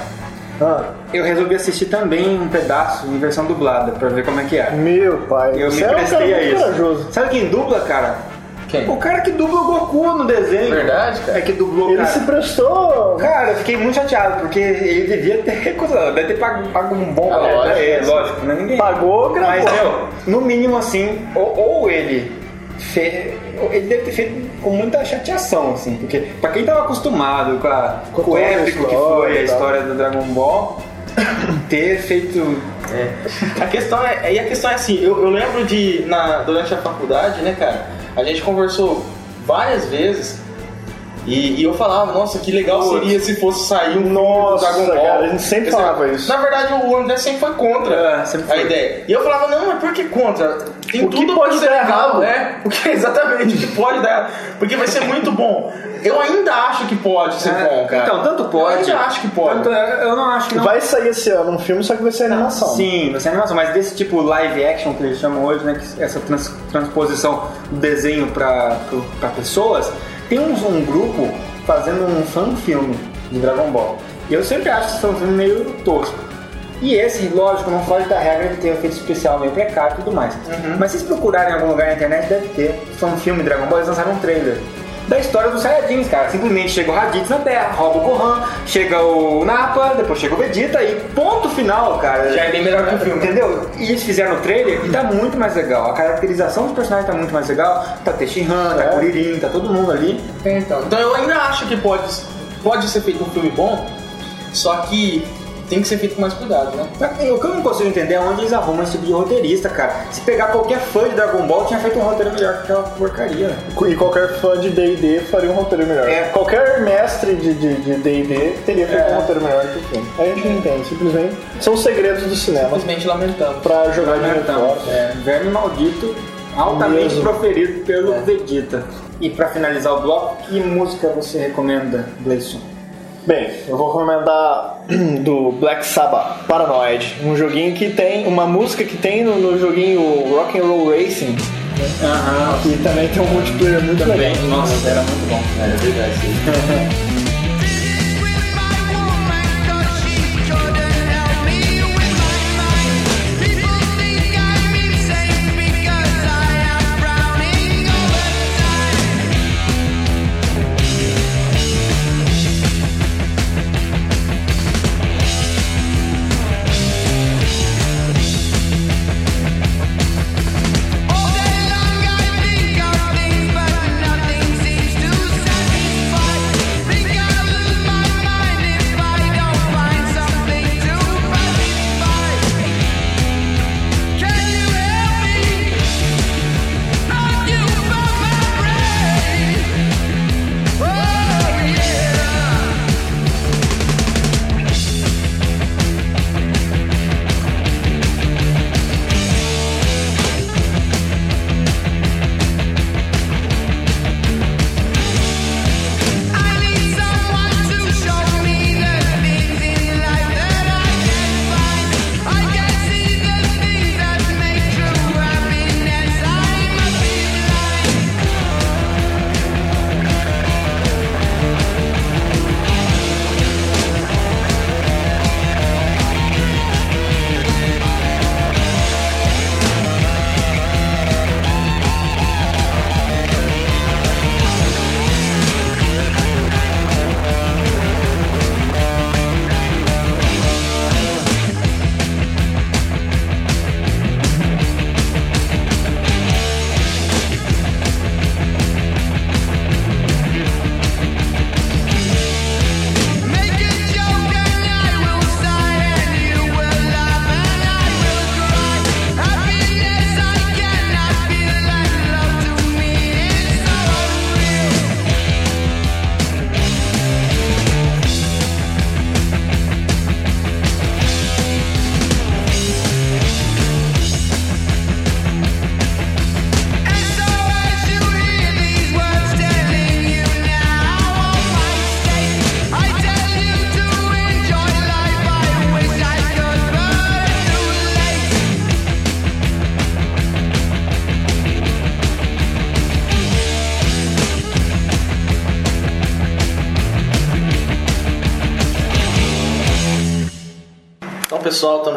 Ah, Eu resolvi assistir também um pedaço em versão dublada pra ver como é que é. meu pai, Eu me você é um prestei a isso. corajoso. Sabe quem dubla, cara? Quem? O cara que dubla o Goku no desenho. Verdade, cara? É que dublou, Ele cara. se prestou. Cara, eu fiquei muito chateado, porque ele devia ter recusado, deve ter pago, pago um bom Ah, valor pra lógico, lógico, né? Ninguém. Pagou, gravou. Mas, meu, no mínimo assim, ou, ou ele fe- ele deve ter feito com muita chateação, assim, porque pra quem tava acostumado com, a, Com com o épico que foi a história do Dragon Ball, ter feito. A questão é, e a questão é assim, eu, eu lembro de, na, durante a faculdade, né, cara, a gente conversou várias vezes e, e eu falava, nossa, que legal Putz. seria se fosse sair um Nossa, Dragon Ball. cara, a gente sempre falava isso. Na verdade, o André sempre foi contra É, sempre a foi. ideia. E eu falava, não, mas por que contra? Tem O que tudo pode pra ser dar legal, errado? É, o que, exatamente, o que pode dar errado. Porque vai ser muito bom. Eu ainda acho que pode ser É, bom, cara. Então, tanto pode. Eu ainda acho que pode. Tanto, eu não acho que não. Vai sair esse ano um filme, só que vai ser animação. Sim, vai ser animação, mas desse tipo live action que eles chamam hoje, né? que essa trans- transposição do desenho para pessoas, tem um, um grupo fazendo um fan filme de Dragon Ball. E eu sempre acho esse fan filme meio tosco. E esse, lógico, não foge da regra de ter um efeito especial meio precário e tudo mais. Mas se vocês procurarem em algum lugar na internet, deve ter. Fan filme Dragon Ball, eles lançaram um trailer. Da história dos Saiyajins, cara. Simplesmente chega o Raditz na Terra, rouba o Gohan, chega o Nappa, depois chega o Vegeta e ponto final, cara. Já é bem melhor que o filme. Entendeu? E eles fizeram o trailer e tá muito mais legal. A caracterização dos personagens tá muito mais legal. Tá Tenshinhan, tá É. Kuririn, tá todo mundo ali. Então, então eu ainda acho que pode, pode ser feito um filme bom, só que tem que ser feito com mais cuidado, né? O que eu não consigo entender é onde eles arrumam esse tipo de roteirista, cara. Se pegar qualquer fã de Dragon Ball, tinha feito um roteiro melhor que aquela porcaria. E qualquer fã de D&D faria um roteiro melhor. É. Qualquer mestre de de- de D&D teria feito É. um roteiro melhor que o filme. A gente não entende, simplesmente. São segredos do cinema Simplesmente lamentando. pra jogar Então, fora. é, verme maldito Altamente Mesmo. proferido pelo Vegeta. E pra finalizar o bloco, que música você recomenda, Gleison? Bem, eu vou recomendar do Black Sabbath, Paranoid. Um joguinho que tem, uma música que tem no, no joguinho Rock and Roll Racing. Aham, E também tem um multiplayer muito também. legal. Nossa, era muito bom. É verdade.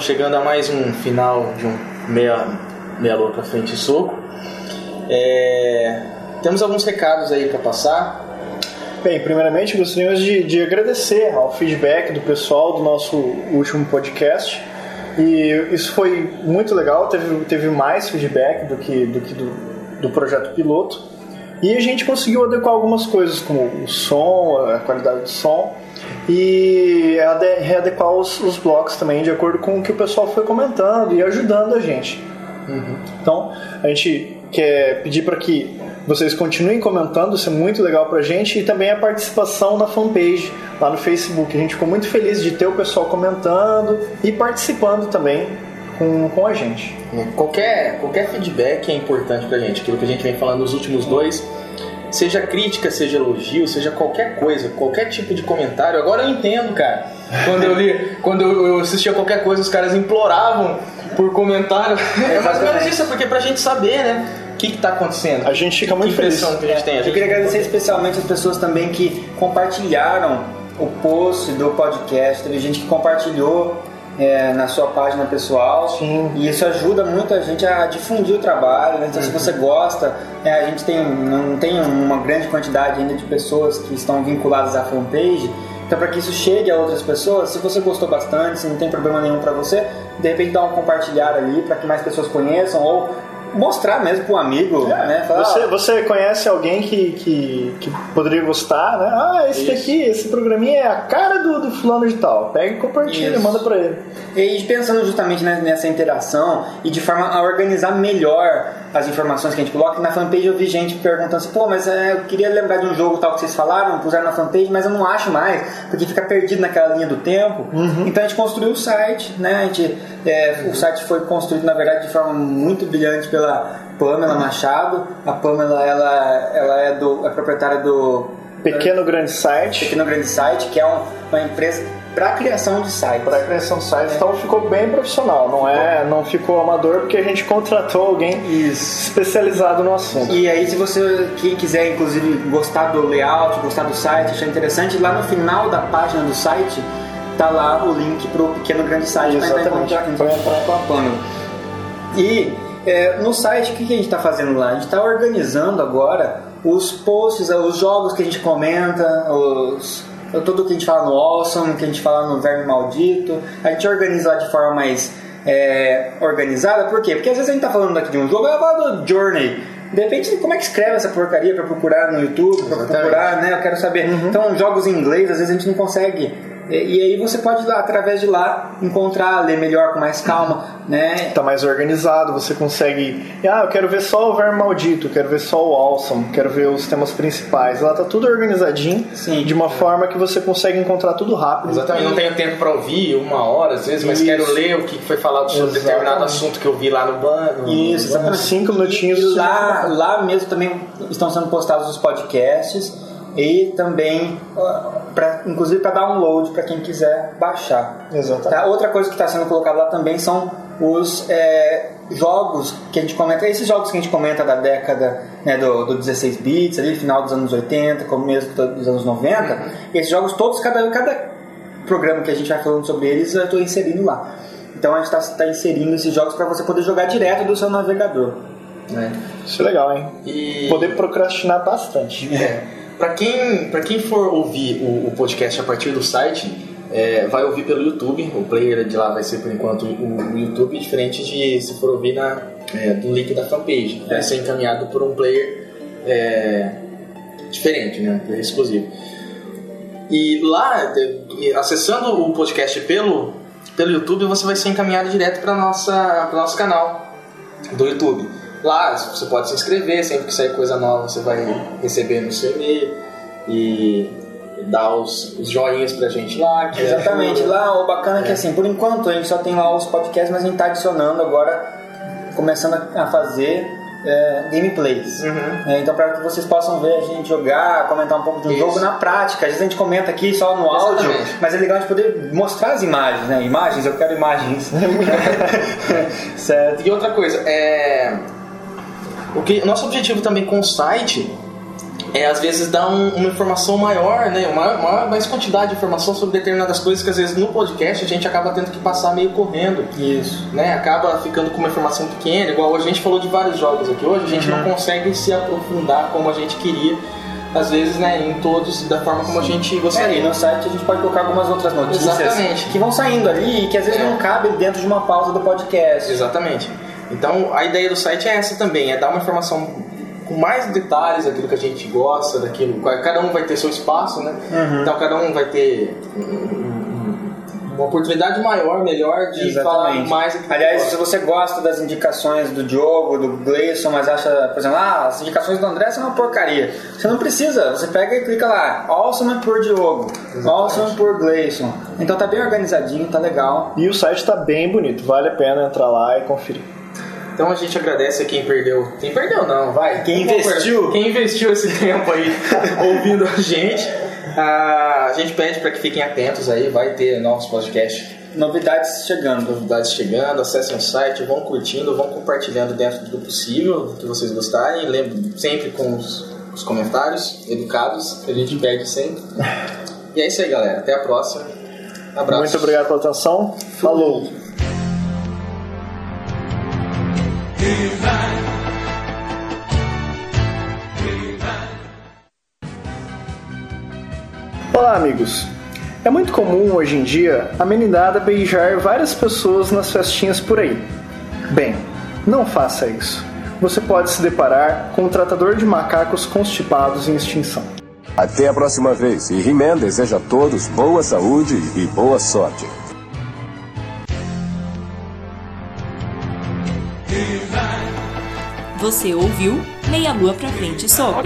chegando a mais um final de um meia, meia lua pra frente e soco. É, temos alguns recados aí para passar. Bem, primeiramente gostaríamos de, de agradecer ao feedback do pessoal do nosso último podcast. E isso foi muito legal, teve, teve mais feedback do que, do, que do, do projeto piloto. E a gente conseguiu adequar algumas coisas, como o som, a qualidade do som, e ade- readequar os, os blocos também, de acordo com o que o pessoal foi comentando e ajudando a gente. Então, a gente quer pedir para que vocês continuem comentando, isso é muito legal pra gente, e também a participação na fanpage lá no Facebook. A gente ficou muito feliz de ter o pessoal comentando e participando também com, com a gente. Qualquer, qualquer feedback é importante pra gente, aquilo que a gente vem falando nos últimos dois. Seja crítica, seja elogio, seja qualquer coisa, qualquer tipo de comentário. Agora eu entendo, cara. Quando eu li, quando eu assistia qualquer coisa, os caras imploravam por comentário. É mais ou menos isso, é porque pra gente saber, né? O que, que tá acontecendo. A gente fica que muito feliz. impressão que a gente tem. A Eu gente queria agradecer especialmente as pessoas também que compartilharam o post do podcast. Teve gente que compartilhou é, na sua página pessoal. Sim. E isso ajuda muito a gente a difundir o trabalho. né? Então, se você gosta, é, a gente tem, não tem uma grande quantidade ainda de pessoas que estão vinculadas à fanpage. Então, para que isso chegue a outras pessoas, se você gostou bastante, se não tem problema nenhum para você, de repente dá um compartilhar ali para que mais pessoas conheçam ou mostrar mesmo para um amigo, né? Falar, Você, você conhece alguém que, que, que poderia gostar, né? Ah, esse daqui, esse programinha é a cara do, do fulano de tal. Pega e compartilha, Isso. manda pra ele. E pensando justamente nessa interação e de forma a organizar melhor as informações que a gente coloca, na fanpage eu vi gente perguntando assim, pô, mas é, eu queria lembrar de um jogo tal que vocês falaram, puseram na fanpage, mas eu não acho mais, porque fica perdido naquela linha do tempo. Então a gente construiu o site, né? A gente, é, o site foi construído, na verdade, de forma muito brilhante pela, Pamela Machado. A Pamela ela, ela é, do, é proprietária do Pequeno grande site. Pequeno Grande Site, que é um- uma empresa para criação de sites. Para criação de sites, então ficou bem profissional, não é, não ficou amador porque a gente contratou alguém especializado no assunto. E aí, se você quem quiser, inclusive, gostar do layout, gostar do site, achar interessante, lá no final da página do site tá lá o link pro pequeno grande site para entrar, entrar com a Pamela. E é, no site, o que que a gente está fazendo lá? A gente está organizando agora os posts, os jogos que a gente comenta, os, tudo que a gente fala no Awesome, que a gente fala no Verme Maldito. A gente organiza lá de forma mais é, organizada. Por quê? Porque às vezes a gente está falando aqui de um jogo, eu falo do Journey. De repente, como é que escreve essa porcaria para procurar no YouTube, para procurar, né? Eu quero saber. Então, jogos em inglês, às vezes a gente não consegue. E, e aí você pode ir lá, através de lá, encontrar, ler melhor, com mais calma, né? Tá mais organizado, você consegue. Ah, eu quero ver só o Verme Maldito, quero ver só o Awesome, quero ver os temas principais. Lá tá tudo organizadinho, Sim. de uma forma que você consegue encontrar tudo rápido. Exatamente, não tenho tempo pra ouvir uma hora às vezes, mas Isso. quero ler o que foi falado sobre Exatamente. determinado assunto que eu vi lá no banco. Isso, exatamente. cinco minutinhos E você lá, lá mesmo também estão sendo postados os podcasts e também, pra, inclusive para download para quem quiser baixar. Exatamente. Tá? Outra coisa que está sendo colocada lá também são os é, jogos que a gente comenta, esses jogos que a gente comenta da década né, do, do 16 bits, ali, final dos anos 80, começo dos anos 90. Esses jogos todos, cada, cada programa que a gente vai falando sobre eles, eu estou inserindo lá. Então a gente está inserindo esses jogos para você poder jogar direto do seu navegador. Né? Isso é legal, hein? E Poder procrastinar bastante. É. Para quem, pra quem for ouvir o, o podcast a partir do site, é, vai ouvir pelo YouTube. O player de lá vai ser por enquanto o, o YouTube, diferente de se for ouvir na, é, do link da fanpage. Vai ser encaminhado por um player é, diferente, né? Player exclusivo. E lá, acessando o podcast pelo, pelo YouTube, você vai ser encaminhado direto para para nosso canal do YouTube. Lá você pode se inscrever, sempre que sair coisa nova você vai receber no seu e-mail e dar os, os joinhas pra gente lá. que Exatamente, ajuda. lá o bacana é que assim, por enquanto a gente só tem lá os podcasts, mas a gente tá adicionando agora, começando a fazer é, gameplays. É, então para que vocês possam ver a gente jogar, comentar um pouco de um jogo na prática. Às vezes a gente comenta aqui só no áudio, Exatamente. mas é legal a gente poder mostrar as imagens, né? Imagens, eu quero imagens. certo. E outra coisa, é. O que, nosso objetivo também com o site é às vezes dar um- uma informação maior, né? Uma, uma- mais quantidade de informação sobre determinadas coisas que às vezes no podcast a gente acaba tendo que passar meio correndo. Isso. né, acaba ficando com uma informação pequena, igual a gente falou de vários jogos aqui hoje, a gente Uhum. não consegue se aprofundar como a gente queria, às vezes, né, em todos da forma como a gente É, gostaria. e no site a gente pode colocar algumas outras notícias Exatamente. que vão saindo ali e que às vezes É. não cabem dentro de uma pausa do podcast. Exatamente. Então, a ideia do site é essa também, é dar uma informação com mais detalhes daquilo que a gente gosta, daquilo, cada um vai ter seu espaço, né? Uhum. Então, cada um vai ter um- um- uma oportunidade maior, melhor de falar mais Aliás, se você gosta das indicações do Diogo, do Gleison, mas acha, por exemplo, ah, as indicações do André são uma porcaria. Você não precisa, você pega e clica lá, Awesome por Diogo, Awesome por Gleison. Então tá bem organizadinho, tá legal. E o site tá bem bonito, vale a pena entrar lá e conferir. Então a gente agradece a quem perdeu. Quem perdeu não, vai. Quem investiu. Quem investiu esse tempo aí ouvindo a gente. Ah, a gente pede para que fiquem atentos aí, vai ter novos podcasts, Novidades chegando. novidades chegando, acessem o site, vão curtindo, vão compartilhando dentro do possível, que vocês gostarem. Lembre sempre com os, os comentários educados, a gente pede sempre. E é isso aí, galera. Até a próxima. Abraço. Muito obrigado pela atenção. Falou! Olá, amigos. É muito comum hoje em dia a meninada beijar várias pessoas nas festinhas por aí. Bem, não faça isso. Você pode se deparar com um tratador de macacos constipados em extinção. Até a próxima vez. E He-Man deseja a todos boa saúde e boa sorte. Você ouviu Meia Lua pra Frente Soco.